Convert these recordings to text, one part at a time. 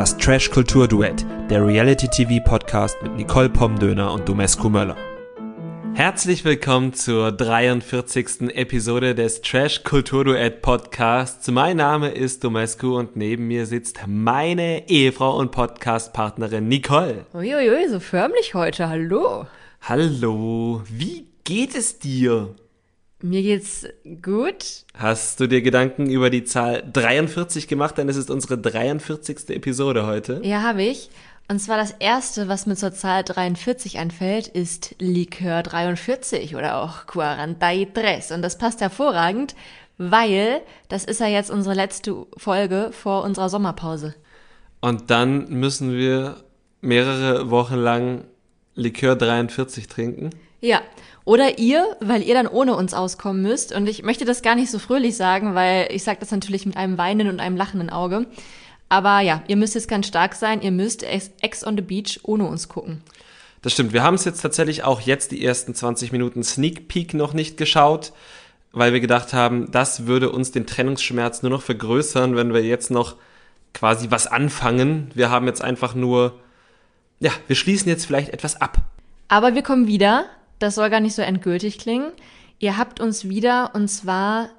Das Trash Kultur Duett, der Reality TV Podcast mit Nicole Pomdöner und Domescu Möller. Herzlich willkommen zur 43. Episode des Trash Kultur Duett Podcasts. Mein Name ist Domescu und neben mir sitzt meine Ehefrau und Podcastpartnerin Nicole. Uiuiui, so förmlich heute. Hallo. Hallo, wie geht es dir? Mir geht's gut. Hast du dir Gedanken über die Zahl 43 gemacht? Denn es ist unsere 43. Episode heute. Ja, habe ich. Und zwar das erste, was mir zur Zahl 43 einfällt, ist Likör 43 oder auch Quarantaitres. Und das passt hervorragend, weil das ist ja jetzt unsere letzte Folge vor unserer Sommerpause. Und dann müssen wir mehrere Wochen lang Likör 43 trinken. Ja, oder ihr, weil ihr dann ohne uns auskommen müsst. Und ich möchte das gar nicht so fröhlich sagen, weil ich sage das natürlich mit einem weinenden und einem lachenden Auge. Aber ja, ihr müsst jetzt ganz stark sein. Ihr müsst Ex on the Beach ohne uns gucken. Das stimmt. Wir haben es jetzt tatsächlich auch jetzt die ersten 20 Minuten Sneak Peek noch nicht geschaut, weil wir gedacht haben, das würde uns den Trennungsschmerz nur noch vergrößern, wenn wir jetzt noch quasi was anfangen. Wir haben jetzt einfach nur, ja, wir schließen jetzt vielleicht etwas ab. Aber wir kommen wieder das soll gar nicht so endgültig klingen. Ihr habt uns wieder und zwar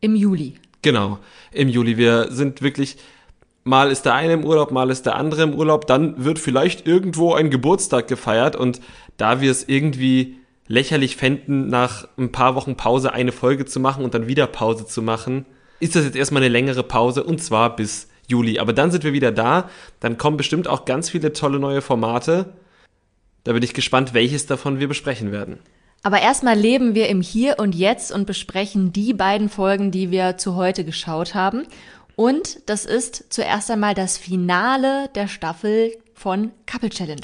im Juli. Genau, im Juli. Wir sind wirklich, mal ist der eine im Urlaub, mal ist der andere im Urlaub, dann wird vielleicht irgendwo ein Geburtstag gefeiert und da wir es irgendwie lächerlich fänden, nach ein paar Wochen Pause eine Folge zu machen und dann wieder Pause zu machen, ist das jetzt erstmal eine längere Pause und zwar bis Juli. Aber dann sind wir wieder da, dann kommen bestimmt auch ganz viele tolle neue Formate da bin ich gespannt, welches davon wir besprechen werden. Aber erstmal leben wir im Hier und Jetzt und besprechen die beiden Folgen, die wir zu heute geschaut haben. Und das ist zuerst einmal das Finale der Staffel von Couple Challenge.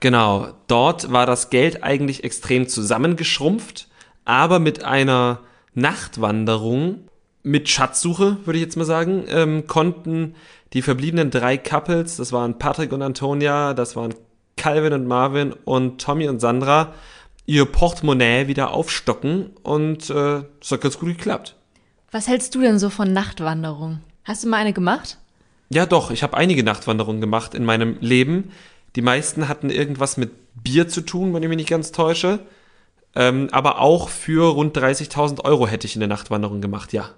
Genau, dort war das Geld eigentlich extrem zusammengeschrumpft, aber mit einer Nachtwanderung, mit Schatzsuche, würde ich jetzt mal sagen, ähm, konnten die verbliebenen drei Couples, das waren Patrick und Antonia, das waren Calvin und Marvin und Tommy und Sandra ihr Portemonnaie wieder aufstocken und äh, es hat ganz gut geklappt. Was hältst du denn so von Nachtwanderung? Hast du mal eine gemacht? Ja, doch, ich habe einige Nachtwanderungen gemacht in meinem Leben. Die meisten hatten irgendwas mit Bier zu tun, wenn ich mich nicht ganz täusche. Ähm, aber auch für rund 30.000 Euro hätte ich eine Nachtwanderung gemacht, ja.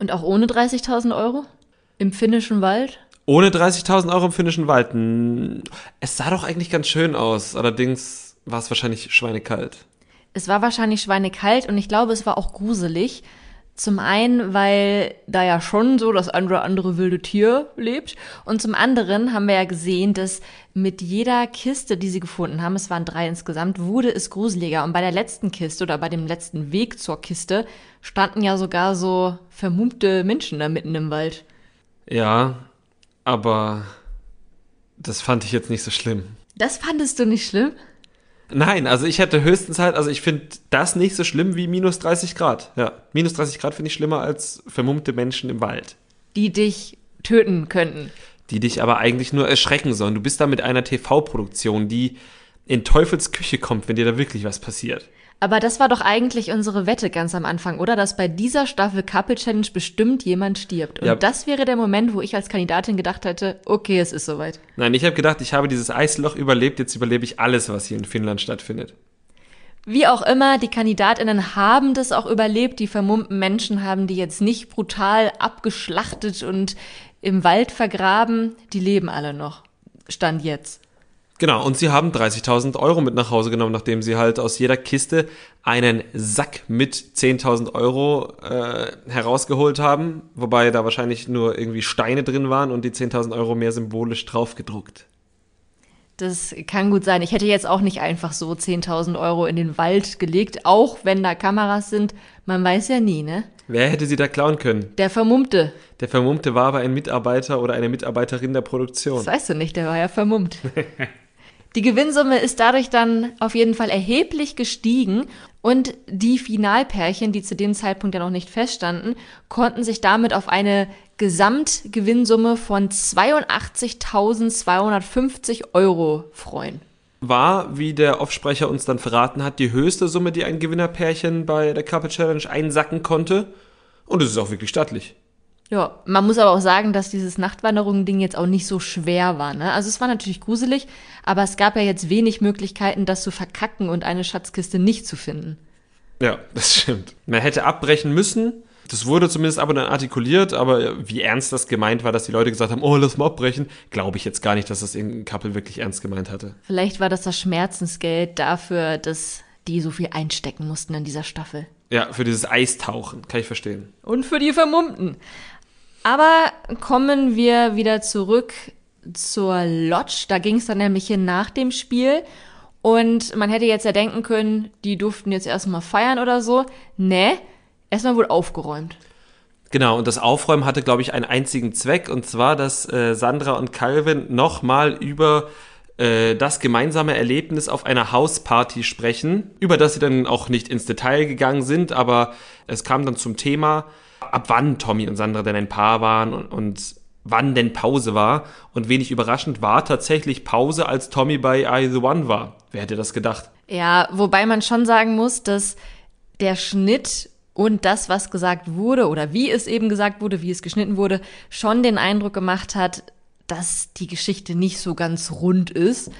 Und auch ohne 30.000 Euro? Im finnischen Wald? Ohne 30.000 Euro im finnischen Wald. Es sah doch eigentlich ganz schön aus. Allerdings war es wahrscheinlich schweinekalt. Es war wahrscheinlich schweinekalt und ich glaube, es war auch gruselig. Zum einen, weil da ja schon so das oder andere wilde Tier lebt. Und zum anderen haben wir ja gesehen, dass mit jeder Kiste, die sie gefunden haben, es waren drei insgesamt, wurde es gruseliger. Und bei der letzten Kiste oder bei dem letzten Weg zur Kiste standen ja sogar so vermummte Menschen da mitten im Wald. Ja, aber das fand ich jetzt nicht so schlimm. Das fandest du nicht schlimm? Nein, also ich hätte höchstens halt, also ich finde das nicht so schlimm wie minus 30 Grad. Ja, minus 30 Grad finde ich schlimmer als vermummte Menschen im Wald. Die dich töten könnten. Die dich aber eigentlich nur erschrecken sollen. Du bist da mit einer TV-Produktion, die in Teufels Küche kommt, wenn dir da wirklich was passiert. Aber das war doch eigentlich unsere Wette ganz am Anfang, oder? Dass bei dieser Staffel Couple Challenge bestimmt jemand stirbt. Und ja. das wäre der Moment, wo ich als Kandidatin gedacht hätte, okay, es ist soweit. Nein, ich habe gedacht, ich habe dieses Eisloch überlebt, jetzt überlebe ich alles, was hier in Finnland stattfindet. Wie auch immer, die Kandidatinnen haben das auch überlebt. Die vermummten Menschen haben die jetzt nicht brutal abgeschlachtet und im Wald vergraben. Die leben alle noch. Stand jetzt. Genau, und sie haben 30.000 Euro mit nach Hause genommen, nachdem sie halt aus jeder Kiste einen Sack mit 10.000 Euro äh, herausgeholt haben, wobei da wahrscheinlich nur irgendwie Steine drin waren und die 10.000 Euro mehr symbolisch draufgedruckt. Das kann gut sein. Ich hätte jetzt auch nicht einfach so 10.000 Euro in den Wald gelegt, auch wenn da Kameras sind. Man weiß ja nie, ne? Wer hätte sie da klauen können? Der Vermummte. Der Vermummte war aber ein Mitarbeiter oder eine Mitarbeiterin der Produktion. Das weißt du nicht, der war ja vermummt. Die Gewinnsumme ist dadurch dann auf jeden Fall erheblich gestiegen und die Finalpärchen, die zu dem Zeitpunkt ja noch nicht feststanden, konnten sich damit auf eine Gesamtgewinnsumme von 82.250 Euro freuen. War, wie der Offsprecher uns dann verraten hat, die höchste Summe, die ein Gewinnerpärchen bei der Couple Challenge einsacken konnte. Und es ist auch wirklich stattlich. Ja, man muss aber auch sagen, dass dieses Nachtwanderung-Ding jetzt auch nicht so schwer war. Ne? Also es war natürlich gruselig, aber es gab ja jetzt wenig Möglichkeiten, das zu verkacken und eine Schatzkiste nicht zu finden. Ja, das stimmt. Man hätte abbrechen müssen. Das wurde zumindest aber dann artikuliert, aber wie ernst das gemeint war, dass die Leute gesagt haben, oh, lass mal abbrechen, glaube ich jetzt gar nicht, dass das irgendein Couple wirklich ernst gemeint hatte. Vielleicht war das das Schmerzensgeld dafür, dass die so viel einstecken mussten in dieser Staffel. Ja, für dieses Eistauchen, kann ich verstehen. Und für die Vermummten. Aber kommen wir wieder zurück zur Lodge. Da ging es dann nämlich hin nach dem Spiel. Und man hätte jetzt ja denken können, die durften jetzt erstmal feiern oder so. Nee, erstmal wohl aufgeräumt. Genau, und das Aufräumen hatte, glaube ich, einen einzigen Zweck, und zwar, dass äh, Sandra und Calvin nochmal über äh, das gemeinsame Erlebnis auf einer Hausparty sprechen, über das sie dann auch nicht ins Detail gegangen sind, aber es kam dann zum Thema, ab wann Tommy und Sandra denn ein Paar waren und, und wann denn Pause war. Und wenig überraschend war tatsächlich Pause, als Tommy bei I The One war. Wer hätte das gedacht? Ja, wobei man schon sagen muss, dass der Schnitt und das, was gesagt wurde oder wie es eben gesagt wurde, wie es geschnitten wurde, schon den Eindruck gemacht hat, dass die Geschichte nicht so ganz rund ist.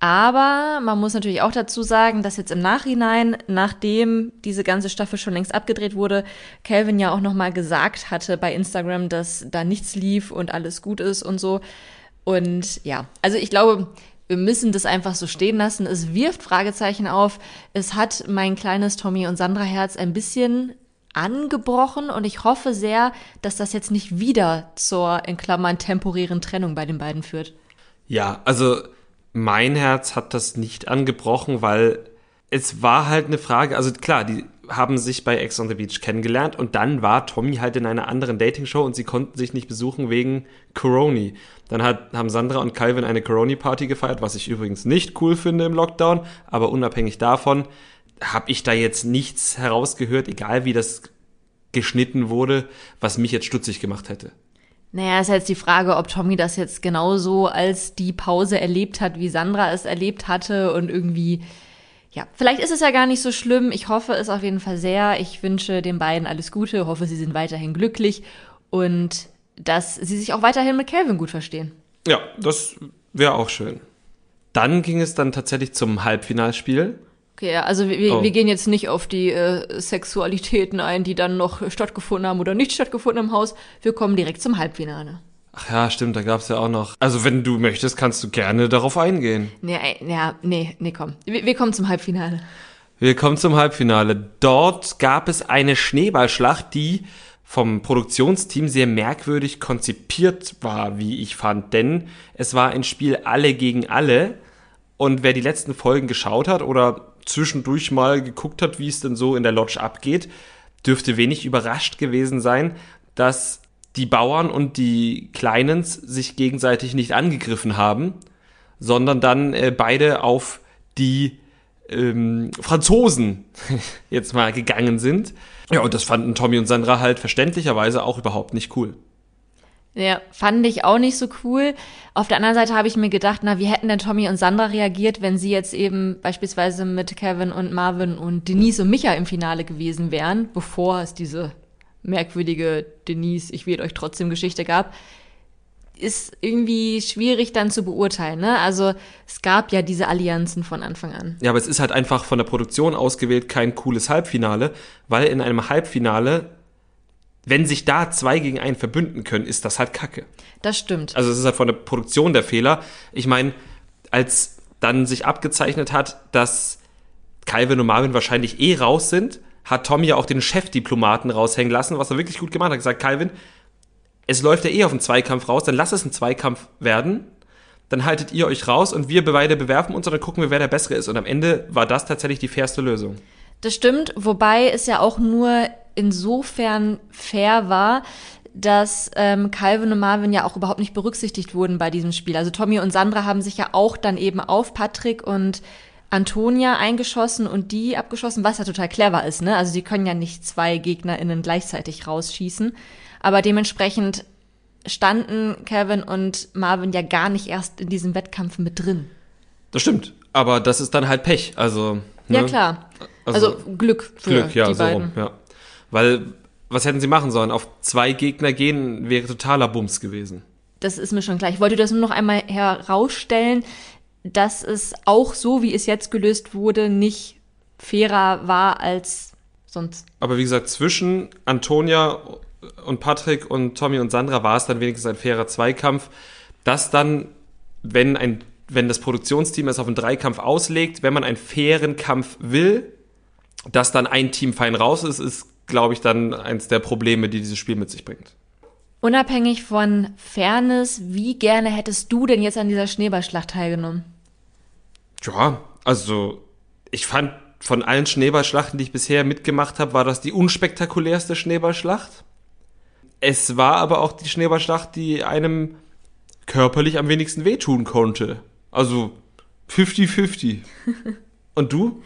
Aber man muss natürlich auch dazu sagen, dass jetzt im Nachhinein, nachdem diese ganze Staffel schon längst abgedreht wurde, Calvin ja auch nochmal gesagt hatte bei Instagram, dass da nichts lief und alles gut ist und so. Und ja, also ich glaube, wir müssen das einfach so stehen lassen. Es wirft Fragezeichen auf. Es hat mein kleines Tommy und Sandra Herz ein bisschen angebrochen und ich hoffe sehr, dass das jetzt nicht wieder zur in Klammern temporären Trennung bei den beiden führt. Ja, also mein Herz hat das nicht angebrochen, weil es war halt eine Frage, also klar, die haben sich bei Ex on the Beach kennengelernt und dann war Tommy halt in einer anderen Dating-Show und sie konnten sich nicht besuchen wegen Coroni. Dann hat, haben Sandra und Calvin eine Coroni-Party gefeiert, was ich übrigens nicht cool finde im Lockdown, aber unabhängig davon habe ich da jetzt nichts herausgehört, egal wie das geschnitten wurde, was mich jetzt stutzig gemacht hätte. Naja, ist jetzt die Frage, ob Tommy das jetzt genauso als die Pause erlebt hat, wie Sandra es erlebt hatte und irgendwie, ja, vielleicht ist es ja gar nicht so schlimm. Ich hoffe es auf jeden Fall sehr. Ich wünsche den beiden alles Gute, hoffe, sie sind weiterhin glücklich und dass sie sich auch weiterhin mit Calvin gut verstehen. Ja, das wäre auch schön. Dann ging es dann tatsächlich zum Halbfinalspiel. Okay, also wir, oh. wir gehen jetzt nicht auf die äh, Sexualitäten ein, die dann noch stattgefunden haben oder nicht stattgefunden im Haus. Wir kommen direkt zum Halbfinale. Ach ja, stimmt, da gab's ja auch noch. Also wenn du möchtest, kannst du gerne darauf eingehen. Nee, ja, nee, nee, komm. Wir, wir kommen zum Halbfinale. Wir kommen zum Halbfinale. Dort gab es eine Schneeballschlacht, die vom Produktionsteam sehr merkwürdig konzipiert war, wie ich fand. Denn es war ein Spiel alle gegen alle. Und wer die letzten Folgen geschaut hat oder zwischendurch mal geguckt hat, wie es denn so in der Lodge abgeht, dürfte wenig überrascht gewesen sein, dass die Bauern und die Kleinens sich gegenseitig nicht angegriffen haben, sondern dann äh, beide auf die ähm, Franzosen jetzt mal gegangen sind. Ja, und das fanden Tommy und Sandra halt verständlicherweise auch überhaupt nicht cool. Ja, fand ich auch nicht so cool. Auf der anderen Seite habe ich mir gedacht, na, wie hätten denn Tommy und Sandra reagiert, wenn sie jetzt eben beispielsweise mit Kevin und Marvin und Denise und Micha im Finale gewesen wären, bevor es diese merkwürdige Denise, ich wähle euch trotzdem Geschichte gab, ist irgendwie schwierig dann zu beurteilen. Ne? Also es gab ja diese Allianzen von Anfang an. Ja, aber es ist halt einfach von der Produktion ausgewählt kein cooles Halbfinale, weil in einem Halbfinale wenn sich da zwei gegen einen verbünden können, ist das halt Kacke. Das stimmt. Also es ist halt von der Produktion der Fehler. Ich meine, als dann sich abgezeichnet hat, dass Calvin und Marvin wahrscheinlich eh raus sind, hat Tommy ja auch den Chefdiplomaten raushängen lassen, was er wirklich gut gemacht hat. Er hat gesagt, Calvin, es läuft ja eh auf einen Zweikampf raus, dann lass es ein Zweikampf werden. Dann haltet ihr euch raus und wir beide bewerfen uns und dann gucken wir, wer der Bessere ist. Und am Ende war das tatsächlich die fairste Lösung. Das stimmt, wobei es ja auch nur insofern fair war, dass ähm, Calvin und Marvin ja auch überhaupt nicht berücksichtigt wurden bei diesem Spiel. Also Tommy und Sandra haben sich ja auch dann eben auf Patrick und Antonia eingeschossen und die abgeschossen, was ja total clever ist, ne? Also sie können ja nicht zwei GegnerInnen gleichzeitig rausschießen. Aber dementsprechend standen Kevin und Marvin ja gar nicht erst in diesem Wettkampf mit drin. Das stimmt. Aber das ist dann halt Pech. Also. Ne? Ja, klar. Also, also Glück für Glück, ja, die so beiden. Rum, ja. Weil was hätten sie machen sollen? Auf zwei Gegner gehen wäre totaler Bums gewesen. Das ist mir schon klar. Ich wollte das nur noch einmal herausstellen, dass es auch so, wie es jetzt gelöst wurde, nicht fairer war als sonst. Aber wie gesagt, zwischen Antonia und Patrick und Tommy und Sandra war es dann wenigstens ein fairer Zweikampf, dass dann, wenn ein, wenn das Produktionsteam es auf einen Dreikampf auslegt, wenn man einen fairen Kampf will, dass dann ein Team fein raus ist, ist, glaube ich, dann eins der Probleme, die dieses Spiel mit sich bringt. Unabhängig von Fairness, wie gerne hättest du denn jetzt an dieser Schneeballschlacht teilgenommen? Ja, also ich fand von allen Schneeballschlachten, die ich bisher mitgemacht habe, war das die unspektakulärste Schneeballschlacht. Es war aber auch die Schneeballschlacht, die einem körperlich am wenigsten wehtun konnte. Also 50-50. Und du?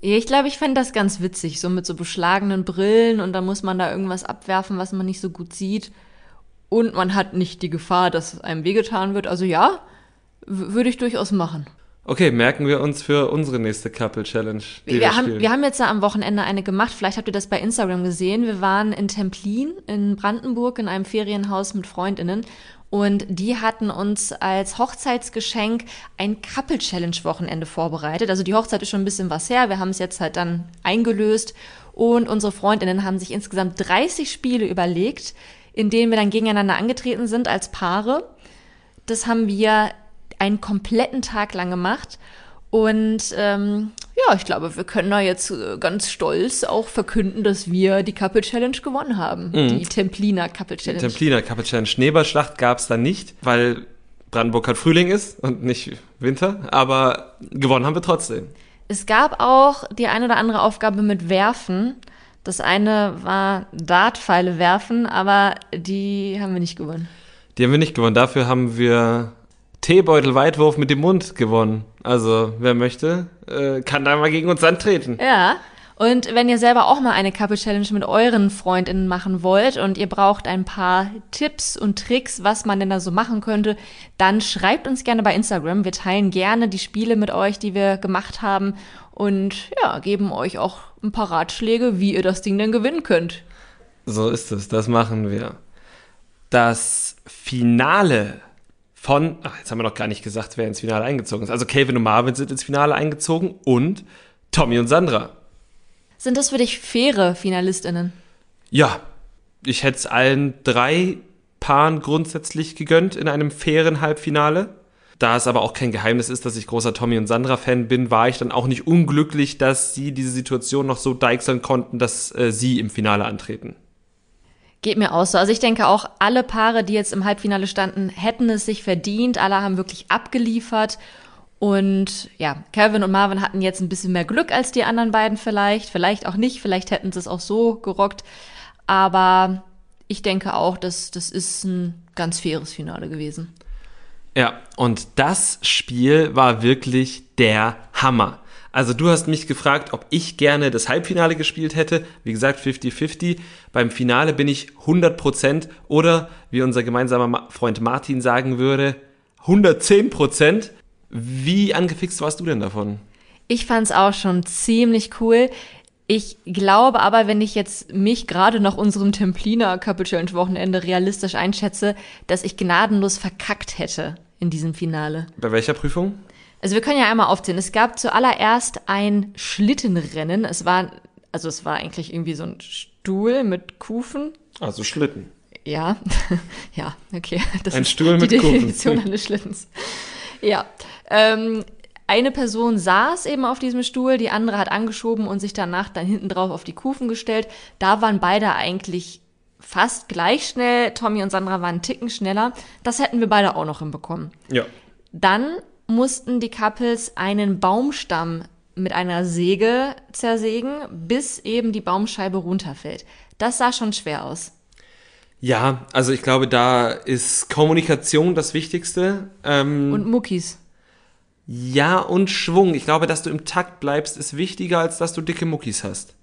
Ich glaube, ich fände das ganz witzig, so mit so beschlagenen Brillen und dann muss man da irgendwas abwerfen, was man nicht so gut sieht. Und man hat nicht die Gefahr, dass einem wehgetan wird. Also ja, würde ich durchaus machen. Okay, merken wir uns für unsere nächste Couple Challenge. Wir, wir, haben, wir haben jetzt ja am Wochenende eine gemacht. Vielleicht habt ihr das bei Instagram gesehen. Wir waren in Templin in Brandenburg in einem Ferienhaus mit Freundinnen und die hatten uns als Hochzeitsgeschenk ein Couple Challenge Wochenende vorbereitet. Also die Hochzeit ist schon ein bisschen was her. Wir haben es jetzt halt dann eingelöst und unsere Freundinnen haben sich insgesamt 30 Spiele überlegt, in denen wir dann gegeneinander angetreten sind als Paare. Das haben wir einen kompletten Tag lang gemacht. Und ähm, ja, ich glaube, wir können da jetzt äh, ganz stolz auch verkünden, dass wir die Couple Challenge gewonnen haben. Mhm. Die Templiner Couple Challenge. Die Templiner Couple Challenge. Schneeballschlacht gab es da nicht, weil Brandenburg halt Frühling ist und nicht Winter. Aber gewonnen haben wir trotzdem. Es gab auch die eine oder andere Aufgabe mit Werfen. Das eine war Dartpfeile werfen, aber die haben wir nicht gewonnen. Die haben wir nicht gewonnen. Dafür haben wir Teebeutel-Weitwurf mit dem Mund gewonnen. Also, wer möchte, äh, kann da mal gegen uns antreten. Ja. Und wenn ihr selber auch mal eine Couple Challenge mit euren Freundinnen machen wollt und ihr braucht ein paar Tipps und Tricks, was man denn da so machen könnte, dann schreibt uns gerne bei Instagram. Wir teilen gerne die Spiele mit euch, die wir gemacht haben und ja, geben euch auch ein paar Ratschläge, wie ihr das Ding denn gewinnen könnt. So ist es, das machen wir. Das Finale von, ach, jetzt haben wir noch gar nicht gesagt, wer ins Finale eingezogen ist. Also Calvin und Marvin sind ins Finale eingezogen und Tommy und Sandra. Sind das für dich faire FinalistInnen? Ja, ich hätte es allen drei Paaren grundsätzlich gegönnt in einem fairen Halbfinale. Da es aber auch kein Geheimnis ist, dass ich großer Tommy und Sandra-Fan bin, war ich dann auch nicht unglücklich, dass sie diese Situation noch so deichseln konnten, dass äh, sie im Finale antreten. Geht mir auch so. Also ich denke auch, alle Paare, die jetzt im Halbfinale standen, hätten es sich verdient. Alle haben wirklich abgeliefert. Und ja, Kevin und Marvin hatten jetzt ein bisschen mehr Glück als die anderen beiden vielleicht. Vielleicht auch nicht. Vielleicht hätten sie es auch so gerockt. Aber ich denke auch, dass das ist ein ganz faires Finale gewesen. Ja, und das Spiel war wirklich der Hammer. Also du hast mich gefragt, ob ich gerne das Halbfinale gespielt hätte. Wie gesagt, 50-50. Beim Finale bin ich 100% oder, wie unser gemeinsamer Freund Martin sagen würde, 110%. Wie angefixt warst du denn davon? Ich fand's auch schon ziemlich cool. Ich glaube aber, wenn ich jetzt mich gerade nach unserem Templiner Couple Challenge Wochenende realistisch einschätze, dass ich gnadenlos verkackt hätte in diesem Finale. Bei welcher Prüfung? Also wir können ja einmal aufzählen. Es gab zuallererst ein Schlittenrennen. Es war, also es war eigentlich irgendwie so ein Stuhl mit Kufen. Also Schlitten. Ja, ja, okay. Das ein ist Stuhl mit die Definition Kufen. eines Schlittens. Ja. Ähm, eine Person saß eben auf diesem Stuhl, die andere hat angeschoben und sich danach dann hinten drauf auf die Kufen gestellt. Da waren beide eigentlich fast gleich schnell. Tommy und Sandra waren einen Ticken schneller. Das hätten wir beide auch noch hinbekommen. Ja. Dann mussten die Couples einen Baumstamm mit einer Säge zersägen, bis eben die Baumscheibe runterfällt. Das sah schon schwer aus. Ja, also ich glaube, da ist Kommunikation das Wichtigste. Ähm, und Muckis. Ja, und Schwung. Ich glaube, dass du im Takt bleibst, ist wichtiger, als dass du dicke Muckis hast.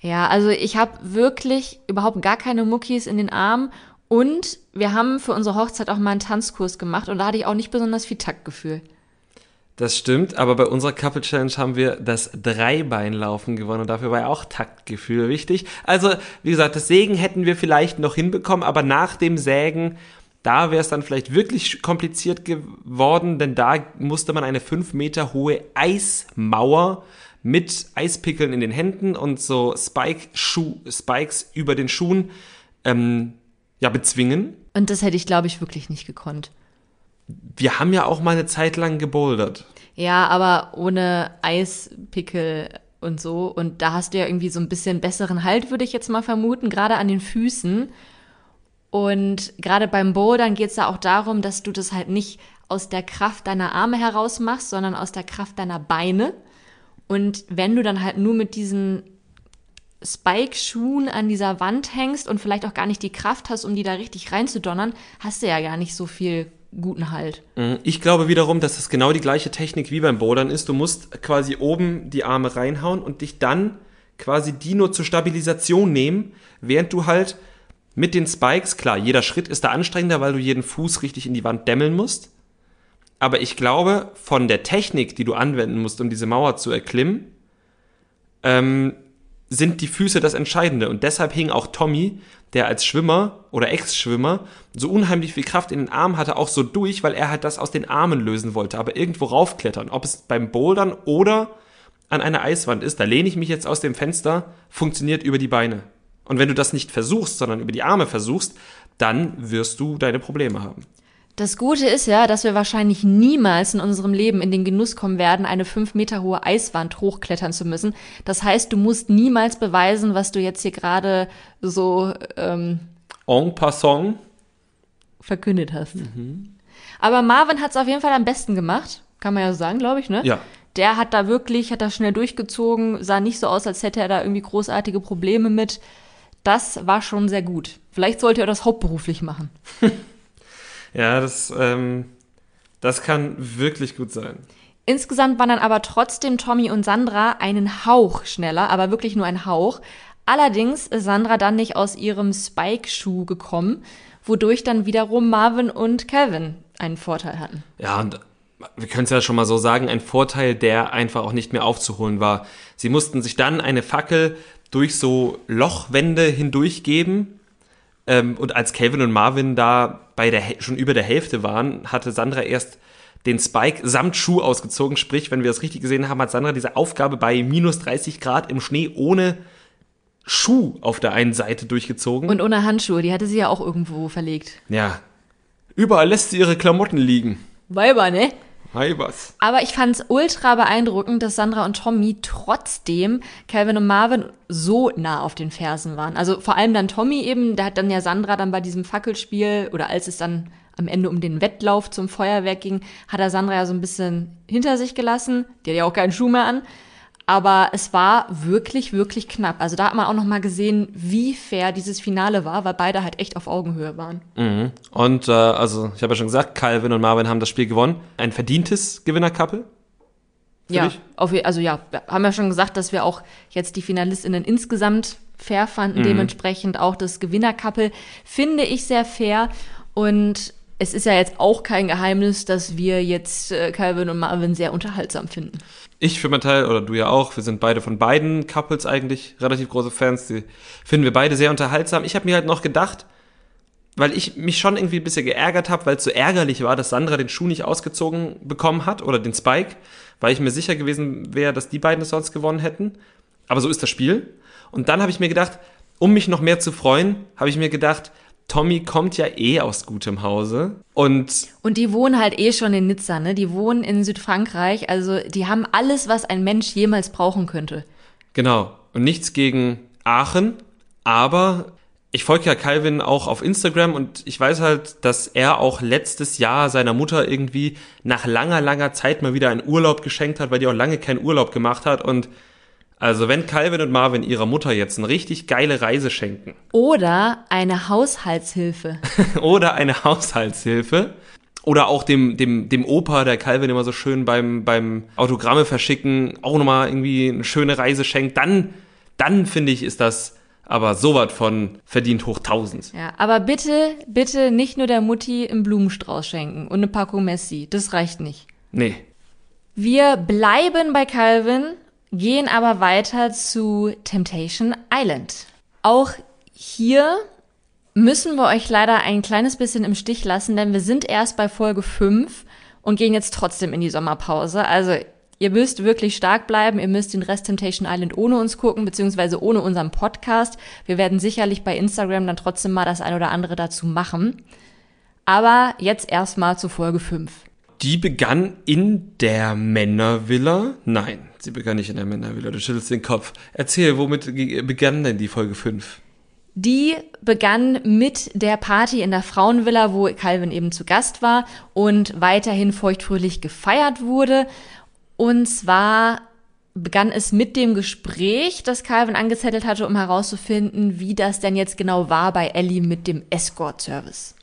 Ja, also ich habe wirklich überhaupt gar keine Muckis in den Armen und wir haben für unsere Hochzeit auch mal einen Tanzkurs gemacht und da hatte ich auch nicht besonders viel Taktgefühl. Das stimmt, aber bei unserer Couple Challenge haben wir das Dreibeinlaufen gewonnen und dafür war ja auch Taktgefühl wichtig. Also, wie gesagt, das Sägen hätten wir vielleicht noch hinbekommen, aber nach dem Sägen, da wäre es dann vielleicht wirklich kompliziert geworden, denn da musste man eine fünf Meter hohe Eismauer mit Eispickeln in den Händen und so Spike Spikes über den Schuhen ähm, ja, bezwingen. Und das hätte ich, glaube ich, wirklich nicht gekonnt. Wir haben ja auch mal eine Zeit lang gebouldert. Ja, aber ohne Eispickel und so. Und da hast du ja irgendwie so ein bisschen besseren Halt, würde ich jetzt mal vermuten, gerade an den Füßen. Und gerade beim Bouldern geht es ja auch darum, dass du das halt nicht aus der Kraft deiner Arme heraus machst, sondern aus der Kraft deiner Beine. Und wenn du dann halt nur mit diesen Spike-Schuhen an dieser Wand hängst und vielleicht auch gar nicht die Kraft hast, um die da richtig reinzudonnern, hast du ja gar nicht so viel guten Halt. Mhm. Ich glaube wiederum, dass das genau die gleiche Technik wie beim Bouldern ist. Du musst quasi oben die Arme reinhauen und dich dann quasi die nur zur Stabilisation nehmen, während du halt mit den Spikes, klar, jeder Schritt ist da anstrengender, weil du jeden Fuß richtig in die Wand dämmeln musst. Aber ich glaube, von der Technik, die du anwenden musst, um diese Mauer zu erklimmen, ähm, sind die Füße das Entscheidende. Und deshalb hing auch Tommy, der als Schwimmer oder Ex-Schwimmer so unheimlich viel Kraft in den Armen hatte, auch so durch, weil er halt das aus den Armen lösen wollte, aber irgendwo raufklettern. Ob es beim Bouldern oder an einer Eiswand ist, da lehne ich mich jetzt aus dem Fenster, funktioniert über die Beine. Und wenn du das nicht versuchst, sondern über die Arme versuchst, dann wirst du deine Probleme haben. Das Gute ist ja, dass wir wahrscheinlich niemals in unserem Leben in den Genuss kommen werden, eine fünf Meter hohe Eiswand hochklettern zu müssen. Das heißt, du musst niemals beweisen, was du jetzt hier gerade so ähm, en passant verkündet hast. Mhm. Aber Marvin hat es auf jeden Fall am besten gemacht, kann man ja so sagen, glaube ich, ne? Ja. Der hat da wirklich, hat das schnell durchgezogen, sah nicht so aus, als hätte er da irgendwie großartige Probleme mit. Das war schon sehr gut. Vielleicht sollte er das hauptberuflich machen. Ja, das, ähm, das kann wirklich gut sein. Insgesamt waren dann aber trotzdem Tommy und Sandra einen Hauch schneller, aber wirklich nur ein Hauch. Allerdings ist Sandra dann nicht aus ihrem Spike-Schuh gekommen, wodurch dann wiederum Marvin und Calvin einen Vorteil hatten. Ja, und wir können es ja schon mal so sagen, ein Vorteil, der einfach auch nicht mehr aufzuholen war. Sie mussten sich dann eine Fackel durch so Lochwände hindurchgeben, ähm, und als Calvin und Marvin da bei der, schon über der Hälfte waren, hatte Sandra erst den Spike samt Schuh ausgezogen. Sprich, wenn wir das richtig gesehen haben, hat Sandra diese Aufgabe bei minus 30 Grad im Schnee ohne Schuh auf der einen Seite durchgezogen. Und ohne Handschuhe, die hatte sie ja auch irgendwo verlegt. Ja. Überall lässt sie ihre Klamotten liegen. Weiber, ne? Hi, was? Aber ich fand es ultra beeindruckend, dass Sandra und Tommy trotzdem Calvin und Marvin so nah auf den Fersen waren. Also vor allem dann Tommy eben, da hat dann ja Sandra dann bei diesem Fackelspiel oder als es dann am Ende um den Wettlauf zum Feuerwerk ging, hat er Sandra ja so ein bisschen hinter sich gelassen. Die hat ja auch keinen Schuh mehr an. Aber es war wirklich, wirklich knapp. Also da hat man auch noch mal gesehen, wie fair dieses Finale war, weil beide halt echt auf Augenhöhe waren. Mhm. Und äh, also ich habe ja schon gesagt, Calvin und Marvin haben das Spiel gewonnen. Ein verdientes Gewinnerkappel. Ja, auf, also ja, wir haben ja schon gesagt, dass wir auch jetzt die Finalistinnen insgesamt fair fanden. Mhm. Dementsprechend auch das Gewinnerkappel finde ich sehr fair. Und es ist ja jetzt auch kein Geheimnis, dass wir jetzt äh, Calvin und Marvin sehr unterhaltsam finden. Ich für meinen Teil, oder du ja auch, wir sind beide von beiden Couples eigentlich relativ große Fans. Die finden wir beide sehr unterhaltsam. Ich habe mir halt noch gedacht, weil ich mich schon irgendwie ein bisschen geärgert habe, weil es so ärgerlich war, dass Sandra den Schuh nicht ausgezogen bekommen hat oder den Spike, weil ich mir sicher gewesen wäre, dass die beiden es sonst gewonnen hätten. Aber so ist das Spiel. Und dann habe ich mir gedacht, um mich noch mehr zu freuen, habe ich mir gedacht, Tommy kommt ja eh aus gutem Hause und und die wohnen halt eh schon in Nizza, ne? Die wohnen in Südfrankreich, also die haben alles, was ein Mensch jemals brauchen könnte. Genau und nichts gegen Aachen, aber ich folge ja Calvin auch auf Instagram und ich weiß halt, dass er auch letztes Jahr seiner Mutter irgendwie nach langer, langer Zeit mal wieder einen Urlaub geschenkt hat, weil die auch lange keinen Urlaub gemacht hat und also wenn Calvin und Marvin ihrer Mutter jetzt eine richtig geile Reise schenken. Oder eine Haushaltshilfe. oder eine Haushaltshilfe. Oder auch dem, dem, dem Opa, der Calvin immer so schön beim, beim Autogramme verschicken, auch nochmal irgendwie eine schöne Reise schenkt. Dann, dann finde ich, ist das aber so was von verdient hoch 1000. Ja, aber bitte, bitte nicht nur der Mutti einen Blumenstrauß schenken und eine Packung Messi. Das reicht nicht. Nee. Wir bleiben bei Calvin, gehen aber weiter zu Temptation Island. Auch hier müssen wir euch leider ein kleines bisschen im Stich lassen, denn wir sind erst bei Folge 5 und gehen jetzt trotzdem in die Sommerpause. Also ihr müsst wirklich stark bleiben, ihr müsst den Rest Temptation Island ohne uns gucken, beziehungsweise ohne unseren Podcast. Wir werden sicherlich bei Instagram dann trotzdem mal das ein oder andere dazu machen. Aber jetzt erstmal zu Folge 5. Die begann in der Männervilla? Nein, sie begann nicht in der Männervilla. Du schüttelst den Kopf. Erzähl, womit begann denn die Folge 5? Die begann mit der Party in der Frauenvilla, wo Calvin eben zu Gast war und weiterhin feuchtfröhlich gefeiert wurde. Und zwar begann es mit dem Gespräch, das Calvin angezettelt hatte, um herauszufinden, wie das denn jetzt genau war bei Ellie mit dem Escort-Service.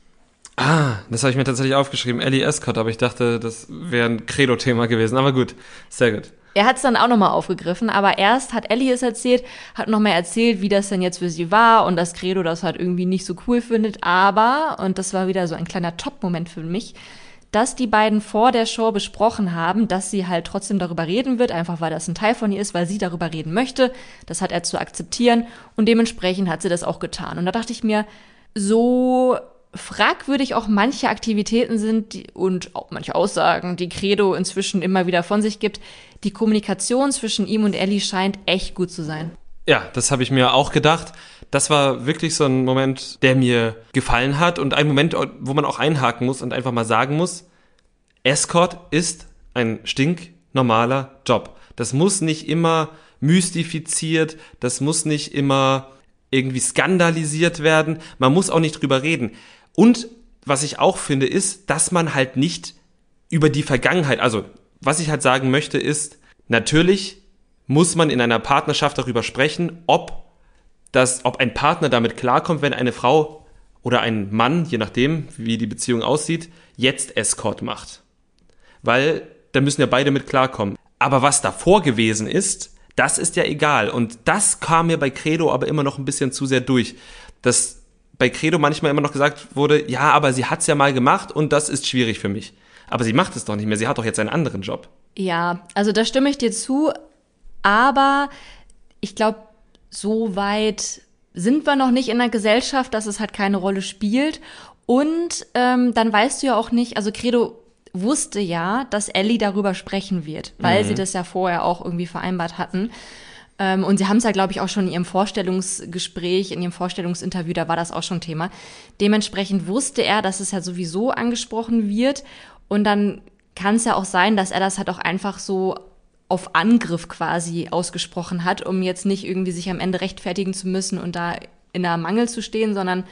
Ah, das habe ich mir tatsächlich aufgeschrieben, Ellie Escort, aber ich dachte, das wäre ein Credo-Thema gewesen. Aber gut, sehr gut. Er hat es dann auch nochmal aufgegriffen, aber erst hat Ellie es erzählt, hat nochmal erzählt, wie das denn jetzt für sie war und dass Credo das halt irgendwie nicht so cool findet. Aber, und das war wieder so ein kleiner Top-Moment für mich, dass die beiden vor der Show besprochen haben, dass sie halt trotzdem darüber reden wird, einfach weil das ein Teil von ihr ist, weil sie darüber reden möchte. Das hat er zu akzeptieren und dementsprechend hat sie das auch getan. Und da dachte ich mir, so fragwürdig auch manche Aktivitäten sind die, und auch manche Aussagen, die Credo inzwischen immer wieder von sich gibt, die Kommunikation zwischen ihm und Ellie scheint echt gut zu sein. Ja, das habe ich mir auch gedacht. Das war wirklich so ein Moment, der mir gefallen hat und ein Moment, wo man auch einhaken muss und einfach mal sagen muss, Escort ist ein stinknormaler Job. Das muss nicht immer mystifiziert, das muss nicht immer irgendwie skandalisiert werden, man muss auch nicht drüber reden. Und was ich auch finde, ist, dass man halt nicht über die Vergangenheit, also was ich halt sagen möchte, ist, natürlich muss man in einer Partnerschaft darüber sprechen, ob das, ob ein Partner damit klarkommt, wenn eine Frau oder ein Mann, je nachdem, wie die Beziehung aussieht, jetzt Escort macht. Weil da müssen ja beide mit klarkommen. Aber was davor gewesen ist, das ist ja egal. Und das kam mir bei Credo aber immer noch ein bisschen zu sehr durch. Das bei Credo manchmal immer noch gesagt wurde, ja, aber sie hat's ja mal gemacht und das ist schwierig für mich. Aber sie macht es doch nicht mehr, sie hat doch jetzt einen anderen Job. Ja, also da stimme ich dir zu, aber ich glaube, so weit sind wir noch nicht in der Gesellschaft, dass es halt keine Rolle spielt. Und ähm, dann weißt du ja auch nicht, also Credo wusste ja, dass Ellie darüber sprechen wird, weil mhm. sie das ja vorher auch irgendwie vereinbart hatten. Ähm, und sie haben es ja, glaube ich, auch schon in ihrem Vorstellungsgespräch, in ihrem Vorstellungsinterview, da war das auch schon Thema. Dementsprechend wusste er, dass es ja sowieso angesprochen wird. Und dann kann es ja auch sein, dass er das halt auch einfach so auf Angriff quasi ausgesprochen hat, um jetzt nicht irgendwie sich am Ende rechtfertigen zu müssen und da in einer Mangel zu stehen, sondern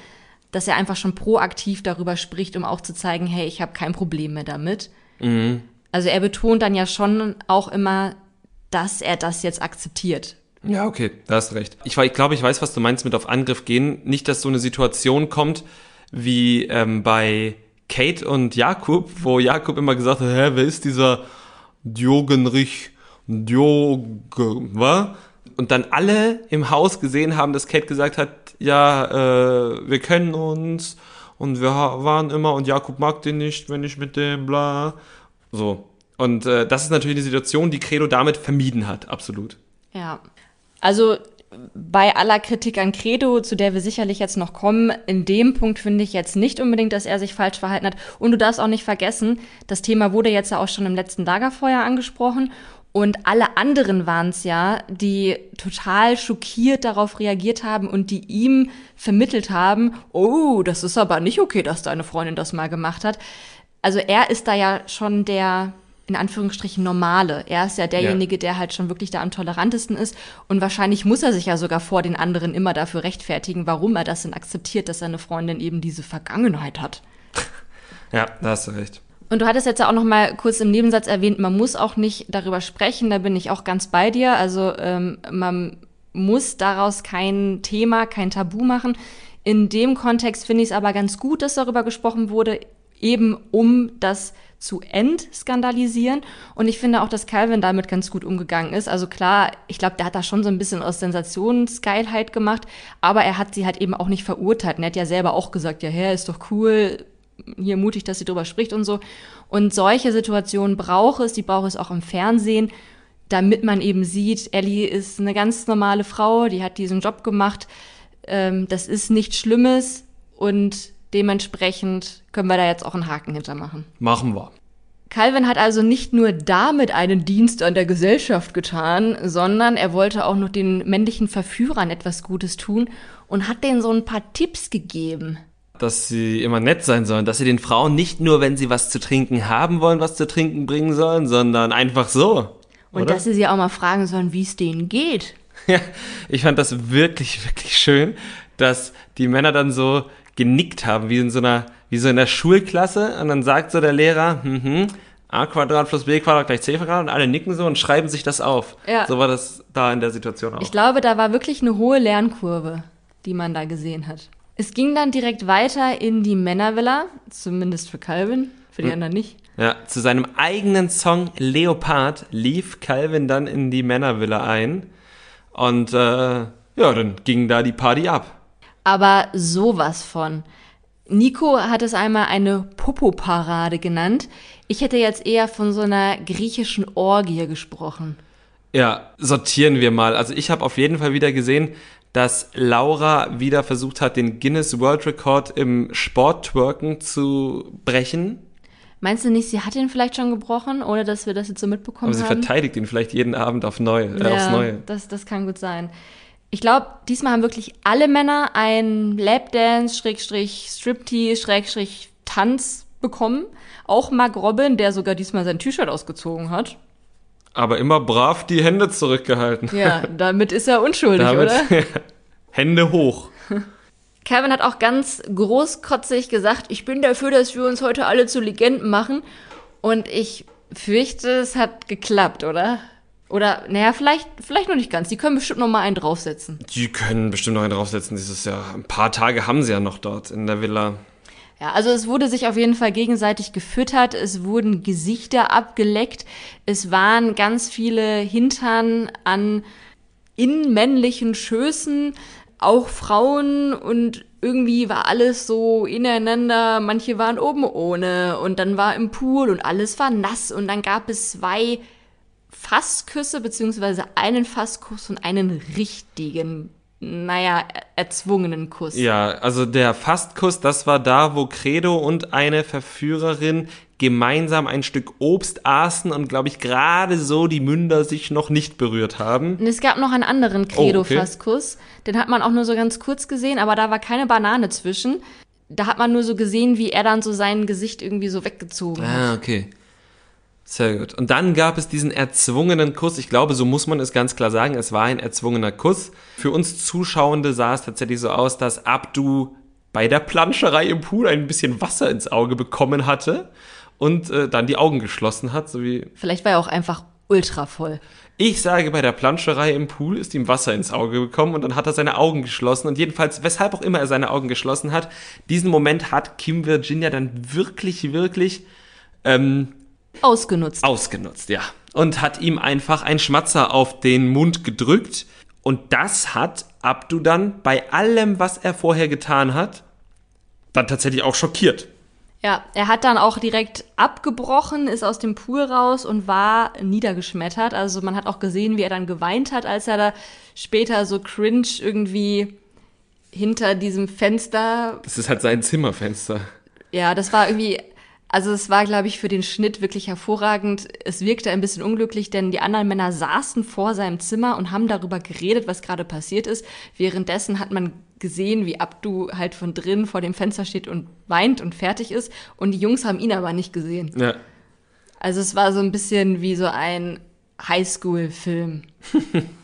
dass er einfach schon proaktiv darüber spricht, um auch zu zeigen, hey, ich habe kein Problem mehr damit. Mhm. Also er betont dann ja schon auch immer, dass er das jetzt akzeptiert. Ja, okay, da hast recht. Ich, ich glaube, ich weiß, was du meinst mit auf Angriff gehen. Nicht, dass so eine Situation kommt wie ähm, bei Kate und Jakob, wo Jakob immer gesagt hat, hä, wer ist dieser Diogenrich Dioge, wa? Und dann alle im Haus gesehen haben, dass Kate gesagt hat, ja, äh, wir kennen uns und wir waren immer und Jakob mag den nicht, wenn ich mit dem bla. So. Und äh, das ist natürlich eine Situation, die Credo damit vermieden hat, absolut. Ja. Also bei aller Kritik an Credo, zu der wir sicherlich jetzt noch kommen, in dem Punkt finde ich jetzt nicht unbedingt, dass er sich falsch verhalten hat. Und du darfst auch nicht vergessen, das Thema wurde jetzt ja auch schon im letzten Lagerfeuer angesprochen. Und alle anderen waren es ja, die total schockiert darauf reagiert haben und die ihm vermittelt haben, oh, das ist aber nicht okay, dass deine Freundin das mal gemacht hat. Also er ist da ja schon der, in Anführungsstrichen normale. Er ist ja derjenige, ja. der halt schon wirklich da am tolerantesten ist. Und wahrscheinlich muss er sich ja sogar vor den anderen immer dafür rechtfertigen, warum er das denn akzeptiert, dass seine Freundin eben diese Vergangenheit hat. Ja, da hast du recht. Und du hattest jetzt ja auch noch mal kurz im Nebensatz erwähnt, man muss auch nicht darüber sprechen, da bin ich auch ganz bei dir. Also ähm, man muss daraus kein Thema, kein Tabu machen. In dem Kontext finde ich es aber ganz gut, dass darüber gesprochen wurde, eben um das zu entskandalisieren. Und ich finde auch, dass Calvin damit ganz gut umgegangen ist. Also klar, ich glaube, der hat da schon so ein bisschen aus Sensationsgeilheit gemacht, aber er hat sie halt eben auch nicht verurteilt. Und er hat ja selber auch gesagt, ja, Herr, ist doch cool, hier mutig, dass sie drüber spricht und so. Und solche Situationen braucht es, die braucht es auch im Fernsehen, damit man eben sieht, Ellie ist eine ganz normale Frau, die hat diesen Job gemacht. Ähm, das ist nichts Schlimmes und dementsprechend können wir da jetzt auch einen Haken hintermachen. Machen wir. Calvin hat also nicht nur damit einen Dienst an der Gesellschaft getan, sondern er wollte auch noch den männlichen Verführern etwas Gutes tun und hat denen so ein paar Tipps gegeben. Dass sie immer nett sein sollen, dass sie den Frauen nicht nur, wenn sie was zu trinken haben wollen, was zu trinken bringen sollen, sondern einfach so. Und oder? dass sie sie auch mal fragen sollen, wie es denen geht. Ja, ich fand das wirklich, wirklich schön, dass die Männer dann so genickt haben, wie in so einer, wie so in der Schulklasse. Und dann sagt so der Lehrer, mhm, a Quadrat plus b Quadrat gleich c Quadrat und alle nicken so und schreiben sich das auf. Ja. So war das da in der Situation auch. Ich glaube, da war wirklich eine hohe Lernkurve, die man da gesehen hat. Es ging dann direkt weiter in die Männervilla, zumindest für Calvin, für die anderen nicht. Ja, zu seinem eigenen Song Leopard lief Calvin dann in die Männervilla ein. Und äh, ja, dann ging da die Party ab. Aber sowas von. Nico hat es einmal eine Popo-Parade genannt. Ich hätte jetzt eher von so einer griechischen Orgie gesprochen. Ja, sortieren wir mal. Also ich habe auf jeden Fall wieder gesehen, dass Laura wieder versucht hat, den Guinness World Record im Sporttwerken zu brechen. Meinst du nicht, sie hat ihn vielleicht schon gebrochen, ohne dass wir das jetzt so mitbekommen Aber sie haben? verteidigt ihn vielleicht jeden Abend auf neu, äh, aufs Neue. Das, das kann gut sein. Ich glaube, diesmal haben wirklich alle Männer ein Lapdance, Schrägstrich, Striptease, Schrägstrich, Tanz bekommen. Auch Mark Robin, der sogar diesmal sein T-Shirt ausgezogen hat. Aber immer brav die Hände zurückgehalten. Ja, damit ist er unschuldig, Damit, oder? Hände hoch. Kevin hat auch ganz großkotzig gesagt, ich bin dafür, dass wir uns heute alle zu Legenden machen. Und ich fürchte, es hat geklappt, oder? Oder, naja, vielleicht, vielleicht noch nicht ganz. Die können bestimmt noch mal einen draufsetzen. Die können bestimmt noch einen draufsetzen dieses Jahr. Ein paar Tage haben sie ja noch dort in der Villa. Ja, also es wurde sich auf jeden Fall gegenseitig gefüttert, es wurden Gesichter abgeleckt, es waren ganz viele Hintern an inmännlichen Schößen, auch Frauen und irgendwie war alles so ineinander, manche waren oben ohne und dann war im Pool und alles war nass und dann gab es zwei Fassküsse beziehungsweise einen Fasskuss und einen richtigen, naja, erzwungenen Kuss. Ja, also der Fastkuss, das war da, wo Credo und eine Verführerin gemeinsam ein Stück Obst aßen und, glaube ich, gerade so die Münder sich noch nicht berührt haben. Und es gab noch einen anderen Oh, okay. Credo-Fasskuss. Den hat man auch nur so ganz kurz gesehen, aber da war keine Banane zwischen. Da hat man nur so gesehen, wie er dann so sein Gesicht irgendwie so weggezogen hat. Ah, okay. Sehr gut. Und dann gab es diesen erzwungenen Kuss. Ich glaube, so muss man es ganz klar sagen. Es war ein erzwungener Kuss. Für uns Zuschauende sah es tatsächlich so aus, dass Abdu bei der Planscherei im Pool ein bisschen Wasser ins Auge bekommen hatte und äh, dann die Augen geschlossen hat, so wie Vielleicht war er auch einfach ultra voll. ich sage, bei der Planscherei im Pool ist ihm Wasser ins Auge gekommen und dann hat er seine Augen geschlossen. Und jedenfalls, weshalb auch immer er seine Augen geschlossen hat, diesen Moment hat Kim Virginia dann wirklich, wirklich ähm, Ausgenutzt. ausgenutzt, ja. Und hat ihm einfach ein Schmatzer auf den Mund gedrückt. Und das hat Abdu dann bei allem, was er vorher getan hat, dann tatsächlich auch schockiert. Ja, er hat dann auch direkt abgebrochen, ist aus dem Pool raus und war niedergeschmettert. Also man hat auch gesehen, wie er dann geweint hat, als er da später so cringe irgendwie hinter diesem Fenster Das ist halt sein Zimmerfenster. Ja, das war irgendwie, also es war, glaube ich, für den Schnitt wirklich hervorragend. Es wirkte ein bisschen unglücklich, denn die anderen Männer saßen vor seinem Zimmer und haben darüber geredet, was gerade passiert ist. Währenddessen hat man gesehen, wie Abdu halt von drin vor dem Fenster steht und weint und fertig ist. Und die Jungs haben ihn aber nicht gesehen. Ja. Also es war so ein bisschen wie so ein Highschool-Film.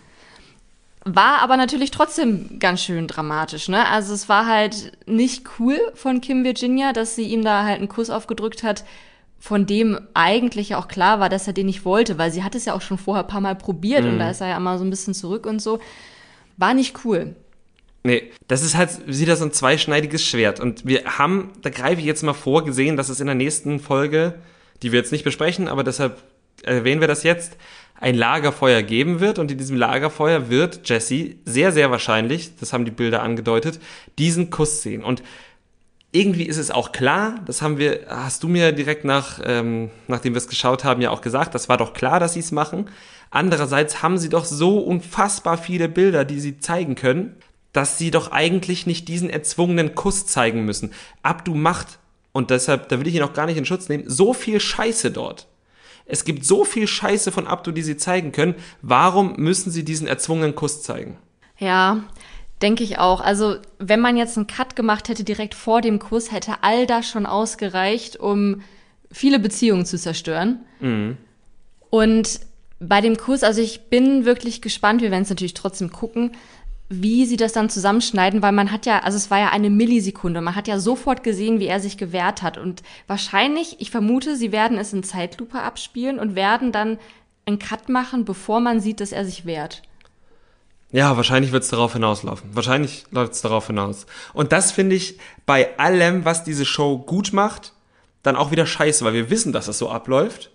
War aber natürlich trotzdem ganz schön dramatisch, ne? Also es war halt nicht cool von Kim Virginia, dass sie ihm da halt einen Kuss aufgedrückt hat, von dem eigentlich ja auch klar war, dass er den nicht wollte, weil sie hat es ja auch schon vorher ein paar Mal probiert und da ist er ja immer so ein bisschen zurück und so. War nicht cool. Nee, das ist halt wieder so ein zweischneidiges Schwert. Und wir haben, da greife ich jetzt mal vor, gesehen, dass es in der nächsten Folge, die wir jetzt nicht besprechen, aber deshalb erwähnen wir das jetzt, ein Lagerfeuer geben wird. Und in diesem Lagerfeuer wird Jesse sehr, sehr wahrscheinlich, das haben die Bilder angedeutet, diesen Kuss sehen. Und irgendwie ist es auch klar, das haben wir, hast du mir direkt nach, ähm, nachdem wir es geschaut haben, ja auch gesagt, das war doch klar, dass sie es machen. Andererseits haben sie doch so unfassbar viele Bilder, die sie zeigen können, dass sie doch eigentlich nicht diesen erzwungenen Kuss zeigen müssen. Abdu macht, und deshalb, da will ich ihn auch gar nicht in Schutz nehmen, so viel Scheiße dort. Es gibt so viel Scheiße von Abdu, die sie zeigen können. Warum müssen sie diesen erzwungenen Kuss zeigen? Ja, denke ich auch. Also, wenn man jetzt einen Cut gemacht hätte direkt vor dem Kuss, hätte all das schon ausgereicht, um viele Beziehungen zu zerstören. Mhm. Und bei dem Kuss, also ich bin wirklich gespannt, wir werden es natürlich trotzdem gucken, wie sie das dann zusammenschneiden, weil man hat ja, also es war ja eine Millisekunde, man hat ja sofort gesehen, wie er sich gewehrt hat. Und wahrscheinlich, ich vermute, sie werden es in Zeitlupe abspielen und werden dann einen Cut machen, bevor man sieht, dass er sich wehrt. Ja, wahrscheinlich wird es darauf hinauslaufen. Wahrscheinlich läuft es darauf hinaus. Und das finde ich bei allem, was diese Show gut macht, dann auch wieder scheiße, weil wir wissen, dass es so abläuft.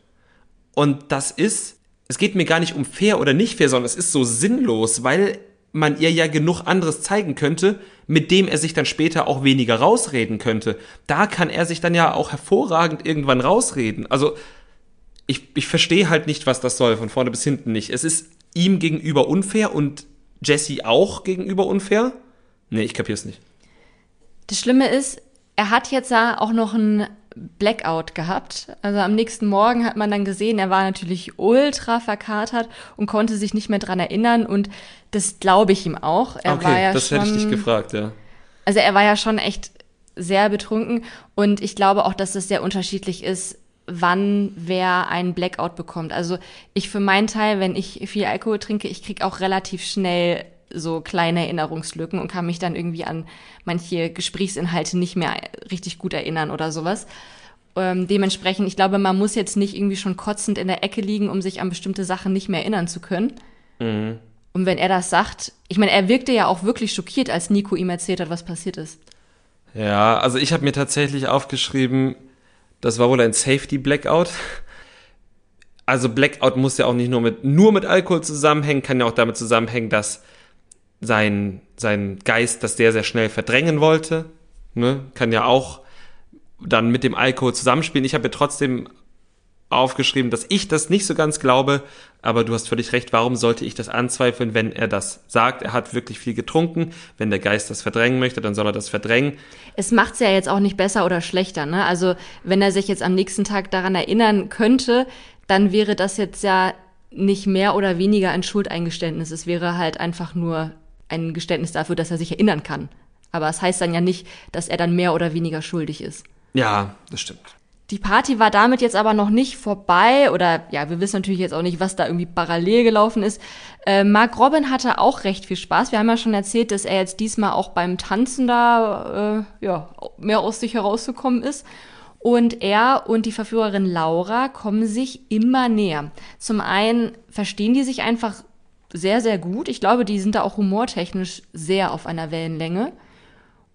Und das ist, es geht mir gar nicht um fair oder nicht fair, sondern es ist so sinnlos, weil man ihr ja genug anderes zeigen könnte, mit dem er sich dann später auch weniger rausreden könnte. Da kann er sich dann ja auch hervorragend irgendwann rausreden. Also ich, ich verstehe halt nicht, was das soll, von vorne bis hinten nicht. Es ist ihm gegenüber unfair und Jesse auch gegenüber unfair. Nee, ich kapier's nicht. Das Schlimme ist, er hat jetzt da auch noch ein Blackout gehabt. Also am nächsten Morgen hat man dann gesehen, er war natürlich ultra verkatert und konnte sich nicht mehr dran erinnern und das glaube ich ihm auch. Er okay, war ja das schon, hätte ich dich gefragt, ja. Also er war ja schon echt sehr betrunken und ich glaube auch, dass es sehr unterschiedlich ist, wann wer einen Blackout bekommt. Also ich für meinen Teil, wenn ich viel Alkohol trinke, ich krieg auch relativ schnell so kleine Erinnerungslücken und kann mich dann irgendwie an manche Gesprächsinhalte nicht mehr richtig gut erinnern oder sowas. Ähm, dementsprechend, ich glaube, man muss jetzt nicht irgendwie schon kotzend in der Ecke liegen, um sich an bestimmte Sachen nicht mehr erinnern zu können. Mhm. Und wenn er das sagt, ich meine, er wirkte ja auch wirklich schockiert, als Nico ihm erzählt hat, was passiert ist. Ja, also ich habe mir tatsächlich aufgeschrieben, das war wohl ein Safety Blackout. Also Blackout muss ja auch nicht nur mit, nur mit Alkohol zusammenhängen, kann ja auch damit zusammenhängen, dass sein, sein Geist das sehr, sehr schnell verdrängen wollte. Ne? Kann ja auch dann mit dem Alkohol zusammenspielen. Ich habe ja trotzdem aufgeschrieben, dass ich das nicht so ganz glaube, aber du hast völlig recht, warum sollte ich das anzweifeln, wenn er das sagt? Er hat wirklich viel getrunken. Wenn der Geist das verdrängen möchte, dann soll er das verdrängen. Es macht's ja jetzt auch nicht besser oder schlechter, ne? Also, wenn er sich jetzt am nächsten Tag daran erinnern könnte, dann wäre das jetzt ja nicht mehr oder weniger ein Schuldeingeständnis. Es wäre halt einfach nur ein Geständnis dafür, dass er sich erinnern kann. Aber es das heißt dann ja nicht, dass er dann mehr oder weniger schuldig ist. Ja, das stimmt. Die Party war damit jetzt aber noch nicht vorbei oder ja, wir wissen natürlich jetzt auch nicht, was da irgendwie parallel gelaufen ist. Äh, Mark Robin hatte auch recht viel Spaß. Wir haben ja schon erzählt, dass er jetzt diesmal auch beim Tanzen da äh, ja, mehr aus sich herausgekommen ist. Und er und die Verführerin Laura kommen sich immer näher. Zum einen verstehen die sich einfach sehr, sehr gut. Ich glaube, die sind da auch humortechnisch sehr auf einer Wellenlänge.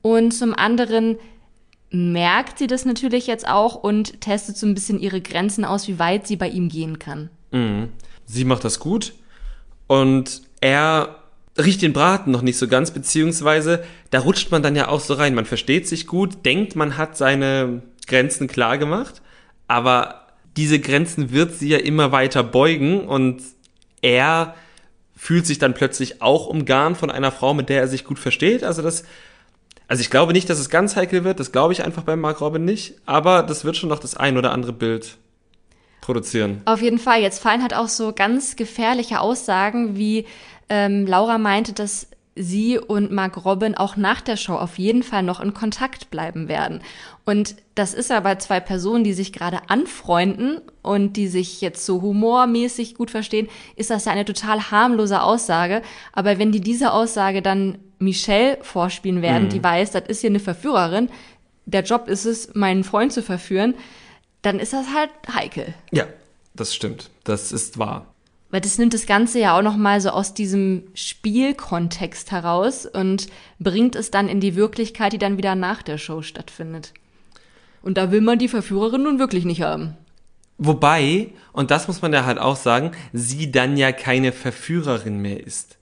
Und zum anderen merkt sie das natürlich jetzt auch und testet so ein bisschen ihre Grenzen aus, wie weit sie bei ihm gehen kann. Mhm. Sie macht das gut und er riecht den Braten noch nicht so ganz, beziehungsweise da rutscht man dann ja auch so rein. Man versteht sich gut, denkt, man hat seine Grenzen klar gemacht, aber diese Grenzen wird sie ja immer weiter beugen und er fühlt sich dann plötzlich auch umgarnt von einer Frau, mit der er sich gut versteht. Also das, also ich glaube nicht, dass es ganz heikel wird. Das glaube ich einfach bei Mark Robin nicht. Aber das wird schon noch das ein oder andere Bild produzieren. Auf jeden Fall. Jetzt fallen halt auch so ganz gefährliche Aussagen, wie ähm, Laura meinte, dass sie und Mark Robin auch nach der Show auf jeden Fall noch in Kontakt bleiben werden. Und das ist aber zwei Personen, die sich gerade anfreunden und die sich jetzt so humormäßig gut verstehen, ist das ja eine total harmlose Aussage. Aber wenn die diese Aussage dann Michelle vorspielen werden, mhm. die weiß, das ist hier eine Verführerin, der Job ist es, meinen Freund zu verführen, dann ist das halt heikel. Ja, das stimmt. Das ist wahr. Weil das nimmt das Ganze ja auch nochmal so aus diesem Spielkontext heraus und bringt es dann in die Wirklichkeit, die dann wieder nach der Show stattfindet. Und da will man die Verführerin nun wirklich nicht haben. Wobei, und das muss man ja halt auch sagen, sie dann ja keine Verführerin mehr ist.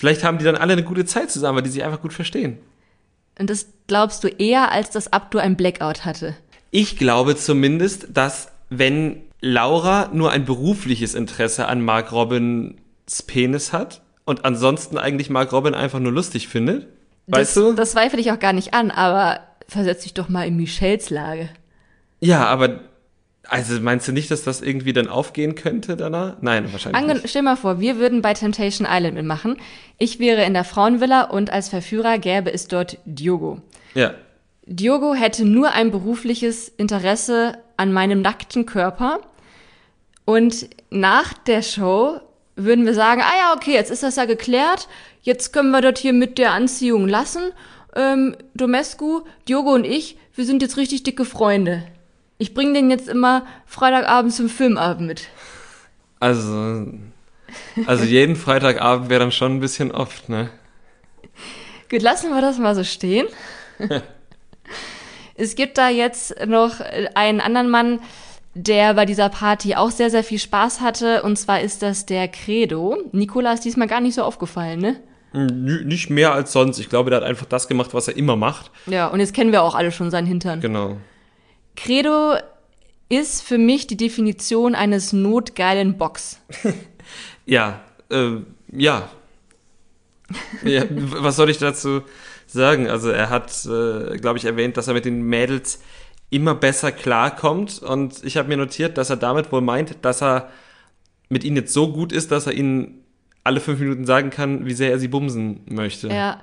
Vielleicht haben die dann alle eine gute Zeit zusammen, weil die sich einfach gut verstehen. Und das glaubst du eher, als dass Abdu ein Blackout hatte. Ich glaube zumindest, dass wenn Laura nur ein berufliches Interesse an Mark Robbins Penis hat und ansonsten eigentlich Mark Robin einfach nur lustig findet, weißt das, du? Das zweifle ich auch gar nicht an, aber versetz dich doch mal in Michelles Lage. Ja, aber also meinst du nicht, dass das irgendwie dann aufgehen könnte danach? Nein, wahrscheinlich Ange nicht. Stell mal vor, wir würden bei Temptation Island mitmachen. Ich wäre in der Frauenvilla und als Verführer gäbe es dort Diogo. Ja. Diogo hätte nur ein berufliches Interesse an meinem nackten Körper. Und nach der Show würden wir sagen, ah ja, okay, jetzt ist das ja geklärt. Jetzt können wir das hier mit der Anziehung lassen. Ähm, Domescu, Diogo und ich, wir sind jetzt richtig dicke Freunde. Ich bringe den jetzt immer Freitagabend zum Filmabend mit. Also, also jeden Freitagabend wäre dann schon ein bisschen oft, ne? Gut, lassen wir das mal so stehen. es gibt da jetzt noch einen anderen Mann, der bei dieser Party auch sehr, sehr viel Spaß hatte. Und zwar ist das der Credo. Nikola ist diesmal gar nicht so aufgefallen, ne? N nicht mehr als sonst. Ich glaube, der hat einfach das gemacht, was er immer macht. Ja, und jetzt kennen wir auch alle schon seinen Hintern. Genau. Credo ist für mich die Definition eines notgeilen Box. Ja, äh, ja. ja. Was soll ich dazu sagen? Also er hat, äh, glaube ich, erwähnt, dass er mit den Mädels immer besser klarkommt. Und ich habe mir notiert, dass er damit wohl meint, dass er mit ihnen jetzt so gut ist, dass er ihnen alle fünf Minuten sagen kann, wie sehr er sie bumsen möchte. Ja.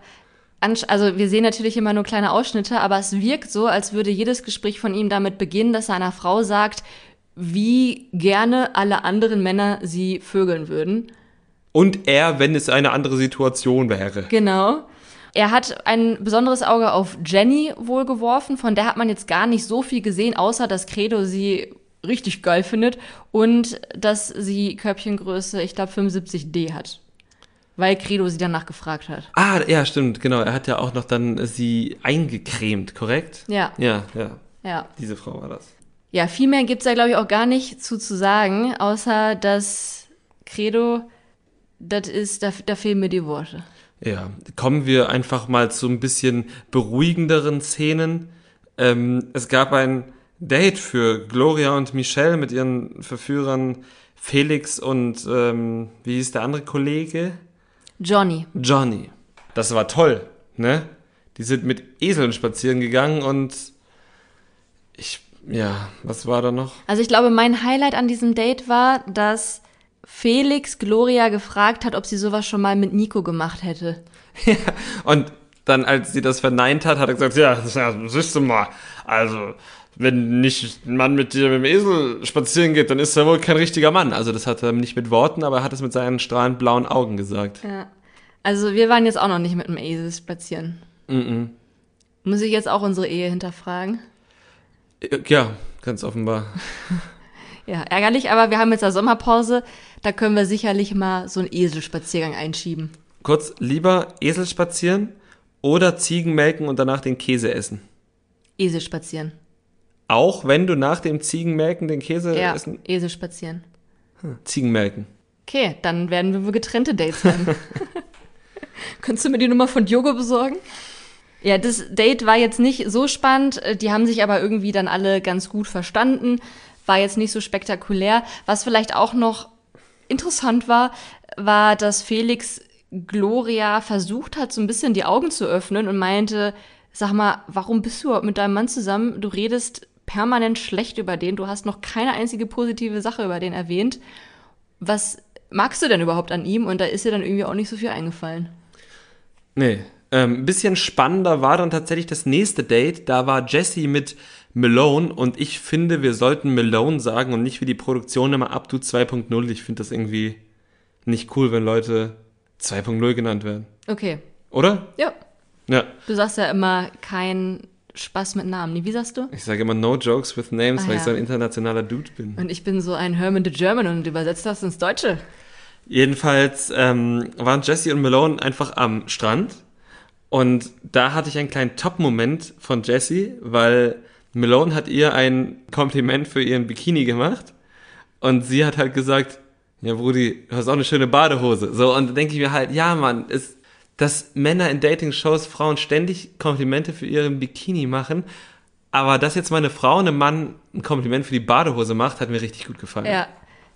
Also wir sehen natürlich immer nur kleine Ausschnitte, aber es wirkt so, als würde jedes Gespräch von ihm damit beginnen, dass er einer Frau sagt, wie gerne alle anderen Männer sie vögeln würden. Und er, wenn es eine andere Situation wäre. Genau. Er hat ein besonderes Auge auf Jenny wohl geworfen, von der hat man jetzt gar nicht so viel gesehen, außer dass Credo sie richtig geil findet und dass sie Körbchengröße, ich glaube 75D hat. Weil Credo sie danach gefragt hat. Ah, ja, stimmt, genau. Er hat ja auch noch dann sie eingecremt, korrekt? Ja. Ja, ja. Ja. Diese Frau war das. Ja, viel mehr gibt's da, glaube ich, auch gar nicht zu, zu sagen, außer dass Credo, das ist, da, da fehlen mir die Worte. Ja, kommen wir einfach mal zu ein bisschen beruhigenderen Szenen. Ähm, es gab ein Date für Gloria und Michelle mit ihren Verführern Felix und ähm, wie hieß der andere Kollege? Johnny. Johnny. Das war toll, ne? Die sind mit Eseln spazieren gegangen und ich, ja, was war da noch? Also ich glaube, mein Highlight an diesem Date war, dass Felix Gloria gefragt hat, ob sie sowas schon mal mit Nico gemacht hätte. Ja, und dann, als sie das verneint hat, hat er gesagt, ja, siehst du mal, also, wenn nicht ein Mann mit dir mit dem Esel spazieren geht, dann ist er wohl kein richtiger Mann. Also das hat er nicht mit Worten, aber er hat es mit seinen strahlend blauen Augen gesagt. Ja. Also wir waren jetzt auch noch nicht mit dem Esel spazieren. Mm -mm. Muss ich jetzt auch unsere Ehe hinterfragen? Ja, ganz offenbar. Ja, ärgerlich, aber wir haben jetzt eine Sommerpause. Da können wir sicherlich mal so einen Eselspaziergang einschieben. Kurz, lieber Esel spazieren oder Ziegen melken und danach den Käse essen? Esel spazieren. Auch wenn du nach dem Ziegenmelken den Käse Ja, essen? Esel spazieren. Hm, Ziegenmelken. Okay, dann werden wir wohl getrennte Dates haben. Könntest du mir die Nummer von Diogo besorgen? Ja, das Date war jetzt nicht so spannend. Die haben sich aber irgendwie dann alle ganz gut verstanden. War jetzt nicht so spektakulär. Was vielleicht auch noch interessant war, war, dass Felix Gloria versucht hat, so ein bisschen die Augen zu öffnen und meinte, sag mal, warum bist du mit deinem Mann zusammen? Du redest permanent schlecht über den. Du hast noch keine einzige positive Sache über den erwähnt. Was magst du denn überhaupt an ihm? Und da ist dir dann irgendwie auch nicht so viel eingefallen. Nee. Ähm, ein bisschen spannender war dann tatsächlich das nächste Date. Da war Jesse mit Malone und ich finde, wir sollten Malone sagen und nicht wie die Produktion immer to 2.0. Ich finde das irgendwie nicht cool, wenn Leute 2.0 genannt werden. Okay. Oder? Ja. Ja. Du sagst ja immer kein Spaß mit Namen. Wie sagst du? Ich sage immer no jokes with names, Ah, weil ja. ich so ein internationaler Dude bin. Und ich bin so ein Herman the German und übersetzt das ins Deutsche. Jedenfalls ähm, waren Jesse und Malone einfach am Strand und da hatte ich einen kleinen Top-Moment von Jesse, weil Malone hat ihr ein Kompliment für ihren Bikini gemacht und sie hat halt gesagt, ja Brudi, du hast auch eine schöne Badehose. So und dann denke ich mir halt, ja Mann, es, dass Männer in Dating-Shows Frauen ständig Komplimente für ihren Bikini machen. Aber dass jetzt mal eine Frau einem Mann ein Kompliment für die Badehose macht, hat mir richtig gut gefallen. Ja,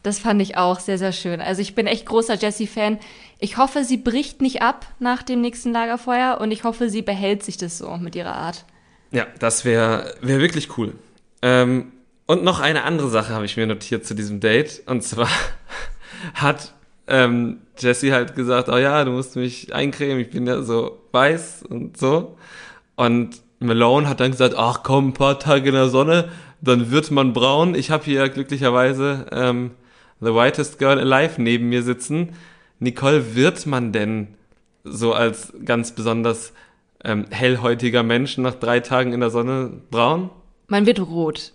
das fand ich auch sehr, sehr schön. Also ich bin echt großer Jessie-Fan. Ich hoffe, sie bricht nicht ab nach dem nächsten Lagerfeuer und ich hoffe, sie behält sich das so mit ihrer Art. Ja, das wäre wär wirklich cool. Ähm, und noch eine andere Sache habe ich mir notiert zu diesem Date. Und zwar hat ähm, Jesse halt gesagt, oh ja, du musst mich eincremen, ich bin ja so weiß und so. Und Malone hat dann gesagt, ach komm, ein paar Tage in der Sonne, dann wird man braun. Ich habe hier glücklicherweise ähm, The Whitest Girl Alive neben mir sitzen. Nicole, wird man denn so als ganz besonders ähm, hellhäutiger Mensch nach drei Tagen in der Sonne braun? Man wird rot.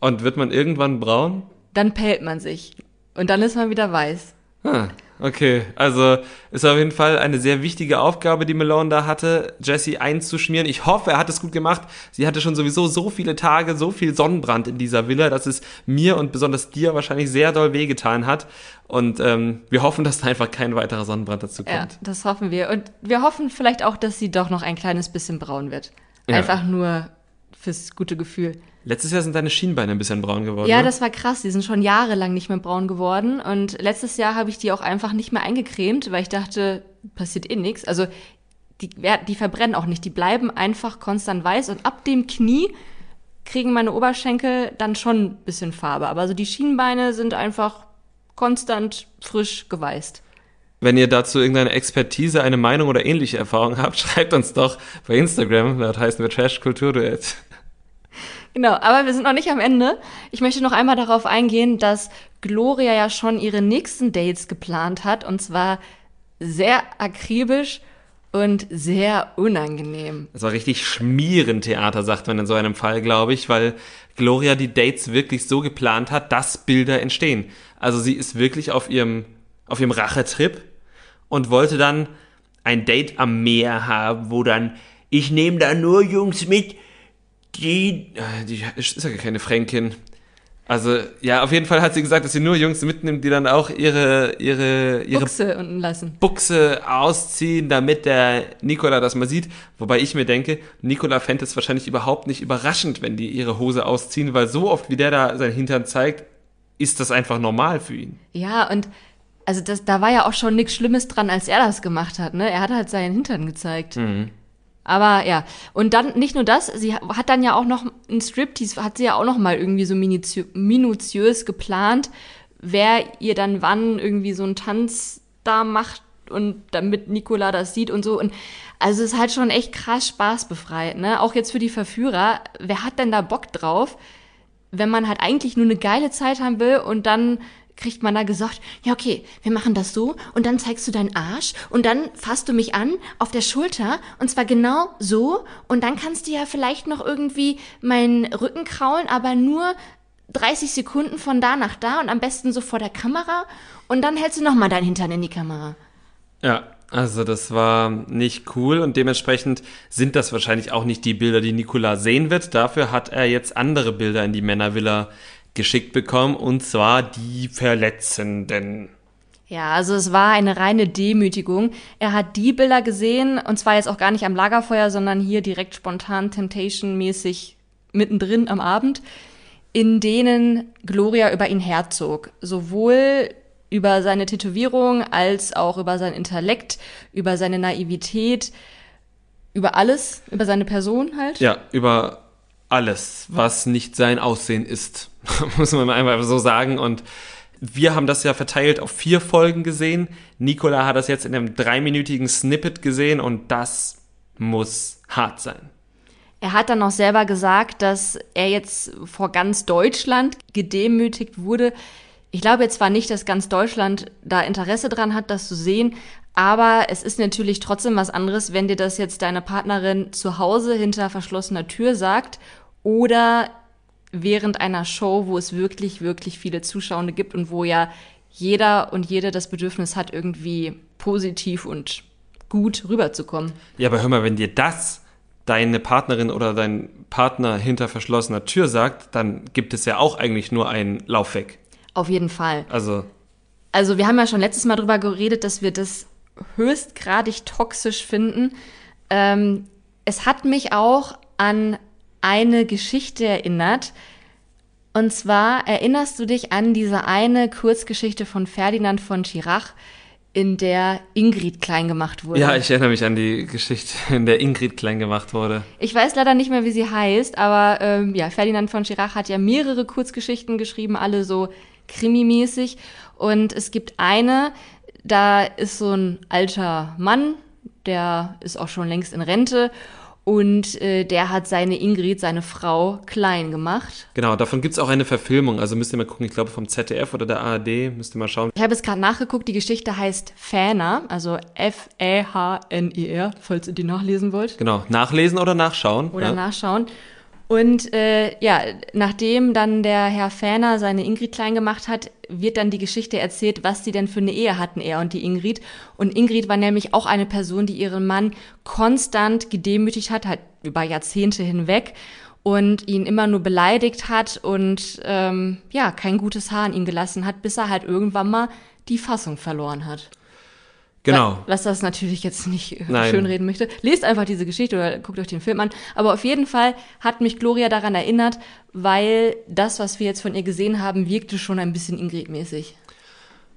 Und wird man irgendwann braun? Dann pellt man sich. Und dann ist man wieder weiß. Ah, okay. Also ist auf jeden Fall eine sehr wichtige Aufgabe, die Malone da hatte, Jesse einzuschmieren. Ich hoffe, er hat es gut gemacht. Sie hatte schon sowieso so viele Tage, so viel Sonnenbrand in dieser Villa, dass es mir und besonders dir wahrscheinlich sehr doll wehgetan hat. Und ähm, wir hoffen, dass da einfach kein weiterer Sonnenbrand dazu kommt. Ja, das hoffen wir. Und wir hoffen vielleicht auch, dass sie doch noch ein kleines bisschen braun wird. Ja. Einfach nur fürs gute Gefühl. Letztes Jahr sind deine Schienbeine ein bisschen braun geworden. Ja, ne? das war krass. Die sind schon jahrelang nicht mehr braun geworden. Und letztes Jahr habe ich die auch einfach nicht mehr eingecremt, weil ich dachte, passiert eh nichts. Also die, die verbrennen auch nicht. Die bleiben einfach konstant weiß. Und ab dem Knie kriegen meine Oberschenkel dann schon ein bisschen Farbe. Aber so die Schienbeine sind einfach konstant frisch geweißt. Wenn ihr dazu irgendeine Expertise, eine Meinung oder ähnliche Erfahrung habt, schreibt uns doch bei Instagram. Das heißt wir Trash Kulturduett. Genau, aber wir sind noch nicht am Ende. Ich möchte noch einmal darauf eingehen, dass Gloria ja schon ihre nächsten Dates geplant hat und zwar sehr akribisch und sehr unangenehm. Das war richtig Schmierentheater, sagt man in so einem Fall, glaube ich, weil Gloria die Dates wirklich so geplant hat, dass Bilder entstehen. Also sie ist wirklich auf ihrem, auf ihrem Rachetrip und wollte dann ein Date am Meer haben, wo dann, ich nehme da nur Jungs mit, die, die ist ja gar keine Fränkin. Also, ja, auf jeden Fall hat sie gesagt, dass sie nur Jungs mitnimmt, die dann auch ihre, ihre, ihre Buchse unten lassen. Buchse ausziehen, damit der Nikola das mal sieht. Wobei ich mir denke, Nikola fände es wahrscheinlich überhaupt nicht überraschend, wenn die ihre Hose ausziehen, weil so oft wie der da sein Hintern zeigt, ist das einfach normal für ihn. Ja, und also das, da war ja auch schon nichts Schlimmes dran, als er das gemacht hat, ne? Er hat halt seinen Hintern gezeigt. Aber ja, und dann nicht nur das, sie hat dann ja auch noch ein Striptease, hat sie ja auch noch mal irgendwie so minutiö minutiös geplant, wer ihr dann wann irgendwie so einen Tanz da macht und damit Nicola das sieht und so. Und also es ist halt schon echt krass spaßbefreit, ne? Auch jetzt für die Verführer. Wer hat denn da Bock drauf, wenn man halt eigentlich nur eine geile Zeit haben will und dann kriegt man da gesagt, ja okay, wir machen das so und dann zeigst du deinen Arsch und dann fasst du mich an auf der Schulter und zwar genau so und dann kannst du ja vielleicht noch irgendwie meinen Rücken kraulen, aber nur 30 Sekunden von da nach da und am besten so vor der Kamera und dann hältst du nochmal deinen Hintern in die Kamera. Ja, also das war nicht cool und dementsprechend sind das wahrscheinlich auch nicht die Bilder, die Nikola sehen wird. Dafür hat er jetzt andere Bilder in die Männervilla geschickt bekommen und zwar die Verletzenden. Ja, also es war eine reine Demütigung. Er hat die Bilder gesehen und zwar jetzt auch gar nicht am Lagerfeuer, sondern hier direkt spontan Temptation-mäßig mittendrin am Abend, in denen Gloria über ihn herzog. Sowohl über seine Tätowierung als auch über sein Intellekt, über seine Naivität, über alles, über seine Person halt. Ja, über alles, was nicht sein Aussehen ist, muss man einfach so sagen. Und wir haben das ja verteilt auf vier Folgen gesehen. Nicola hat das jetzt in einem dreiminütigen Snippet gesehen und das muss hart sein. Er hat dann auch selber gesagt, dass er jetzt vor ganz Deutschland gedemütigt wurde. Ich glaube jetzt zwar nicht, dass ganz Deutschland da Interesse dran hat, das zu sehen, aber es ist natürlich trotzdem was anderes, wenn dir das jetzt deine Partnerin zu Hause hinter verschlossener Tür sagt oder während einer Show, wo es wirklich, wirklich viele Zuschauende gibt und wo ja jeder und jede das Bedürfnis hat, irgendwie positiv und gut rüberzukommen. Ja, aber hör mal, wenn dir das deine Partnerin oder dein Partner hinter verschlossener Tür sagt, dann gibt es ja auch eigentlich nur einen Laufweg. Auf jeden Fall. Also, Also wir haben ja schon letztes Mal drüber geredet, dass wir das höchstgradig toxisch finden. Ähm, es hat mich auch an eine Geschichte erinnert. Und zwar erinnerst du dich an diese eine Kurzgeschichte von Ferdinand von Schirach, in der Ingrid klein gemacht wurde. Ja, ich erinnere mich an die Geschichte, in der Ingrid klein gemacht wurde. Ich weiß leider nicht mehr, wie sie heißt, aber ähm, ja, Ferdinand von Schirach hat ja mehrere Kurzgeschichten geschrieben, alle so krimimäßig. Und es gibt eine, da ist so ein alter Mann, der ist auch schon längst in Rente und äh, der hat seine Ingrid, seine Frau, klein gemacht. Genau, davon gibt es auch eine Verfilmung. Also müsst ihr mal gucken, ich glaube vom ZDF oder der ARD, müsst ihr mal schauen. Ich habe es gerade nachgeguckt, die Geschichte heißt Fähner, also F-E-H-N-I-R, falls ihr die nachlesen wollt. Genau, nachlesen oder nachschauen. Oder ja. nachschauen. Und äh, ja, nachdem dann der Herr Fähner seine Ingrid klein gemacht hat, wird dann die Geschichte erzählt, was sie denn für eine Ehe hatten, er und die Ingrid. Und Ingrid war nämlich auch eine Person, die ihren Mann konstant gedemütigt hat, halt über Jahrzehnte hinweg und ihn immer nur beleidigt hat und ähm, ja, kein gutes Haar an ihn gelassen hat, bis er halt irgendwann mal die Fassung verloren hat. Genau. Was das natürlich jetzt nicht Nein. schönreden möchte. Lest einfach diese Geschichte oder guckt euch den Film an. Aber auf jeden Fall hat mich Gloria daran erinnert, weil das, was wir jetzt von ihr gesehen haben, wirkte schon ein bisschen Ingrid-mäßig.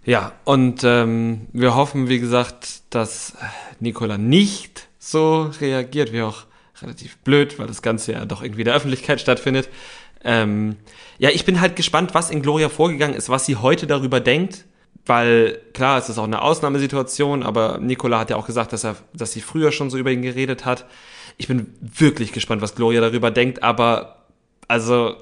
Ja, und ähm, wir hoffen, wie gesagt, dass Nicola nicht so reagiert, wie auch relativ blöd, weil das Ganze ja doch irgendwie der Öffentlichkeit stattfindet. Ähm, ja, ich bin halt gespannt, was in Gloria vorgegangen ist, was sie heute darüber denkt weil klar, es ist auch eine Ausnahmesituation, aber Nicola hat ja auch gesagt, dass er, dass sie früher schon so über ihn geredet hat. Ich bin wirklich gespannt, was Gloria darüber denkt, aber also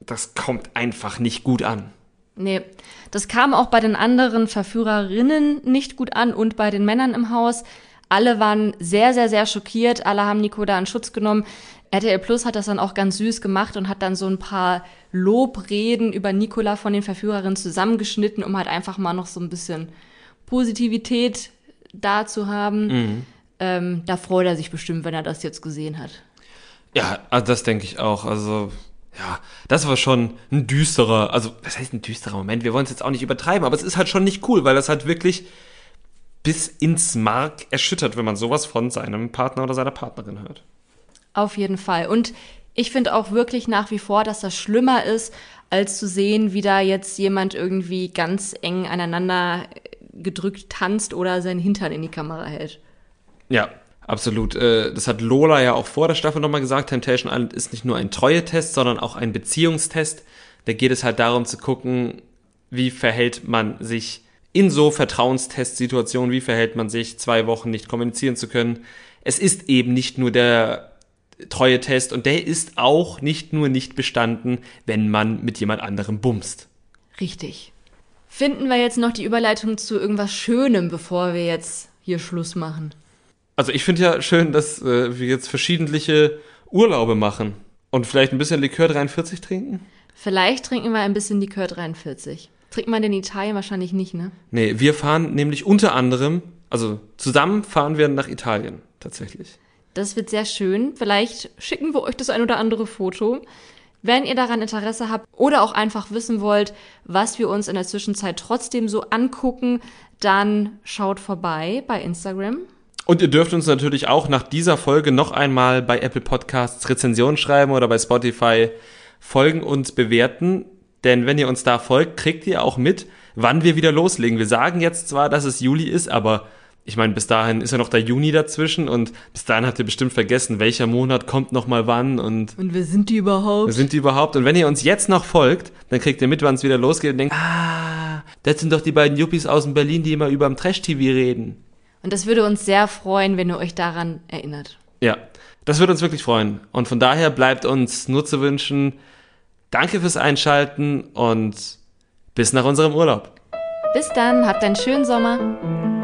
das kommt einfach nicht gut an. Nee, das kam auch bei den anderen Verführerinnen nicht gut an und bei den Männern im Haus. Alle waren sehr, sehr, sehr schockiert. Alle haben Nico da in Schutz genommen. RTL Plus hat das dann auch ganz süß gemacht und hat dann so ein paar Lobreden über Nicola von den Verführerinnen zusammengeschnitten, um halt einfach mal noch so ein bisschen Positivität da zu haben. Mhm. Ähm, da freut er sich bestimmt, wenn er das jetzt gesehen hat. Ja, also das denke ich auch. Also, ja, das war schon ein düsterer, also, was heißt ein düsterer Moment? Wir wollen es jetzt auch nicht übertreiben, aber es ist halt schon nicht cool, weil das halt wirklich bis ins Mark erschüttert, wenn man sowas von seinem Partner oder seiner Partnerin hört. Auf jeden Fall. Und ich finde auch wirklich nach wie vor, dass das schlimmer ist, als zu sehen, wie da jetzt jemand irgendwie ganz eng aneinander gedrückt tanzt oder seinen Hintern in die Kamera hält. Ja, absolut. Äh, das hat Lola ja auch vor der Staffel nochmal gesagt. Temptation Island ist nicht nur ein Treue-Test, sondern auch ein Beziehungstest. Da geht es halt darum zu gucken, wie verhält man sich in so Vertrauenstestsituationen, wie verhält man sich, zwei Wochen nicht kommunizieren zu können. Es ist eben nicht nur der Treue-Test und der ist auch nicht nur nicht bestanden, wenn man mit jemand anderem bumst. Richtig. Finden wir jetzt noch die Überleitung zu irgendwas Schönem, bevor wir jetzt hier Schluss machen? Also ich finde ja schön, dass äh, wir jetzt verschiedentliche Urlaube machen und vielleicht ein bisschen Likör 43 trinken. Vielleicht trinken wir ein bisschen Likör 43. Trinkt man in Italien wahrscheinlich nicht, ne? Nee, wir fahren nämlich unter anderem, also zusammen fahren wir nach Italien tatsächlich. Das wird sehr schön. Vielleicht schicken wir euch das ein oder andere Foto. Wenn ihr daran Interesse habt oder auch einfach wissen wollt, was wir uns in der Zwischenzeit trotzdem so angucken, dann schaut vorbei bei Instagram. Und ihr dürft uns natürlich auch nach dieser Folge noch einmal bei Apple Podcasts Rezensionen schreiben oder bei Spotify folgen und bewerten. Denn wenn ihr uns da folgt, kriegt ihr auch mit, wann wir wieder loslegen. Wir sagen jetzt zwar, dass es Juli ist, aber ich meine, bis dahin ist ja noch der Juni dazwischen und bis dahin habt ihr bestimmt vergessen, welcher Monat kommt noch mal wann und und wer sind die überhaupt? Wer sind die überhaupt? Und wenn ihr uns jetzt noch folgt, dann kriegt ihr mit, wann es wieder losgeht und denkt, ah, das sind doch die beiden Yuppies aus Berlin, die immer über dem Trash-TV reden. Und das würde uns sehr freuen, wenn ihr euch daran erinnert. Ja, das würde uns wirklich freuen. Und von daher bleibt uns nur zu wünschen, danke fürs Einschalten und bis nach unserem Urlaub. Bis dann, habt einen schönen Sommer.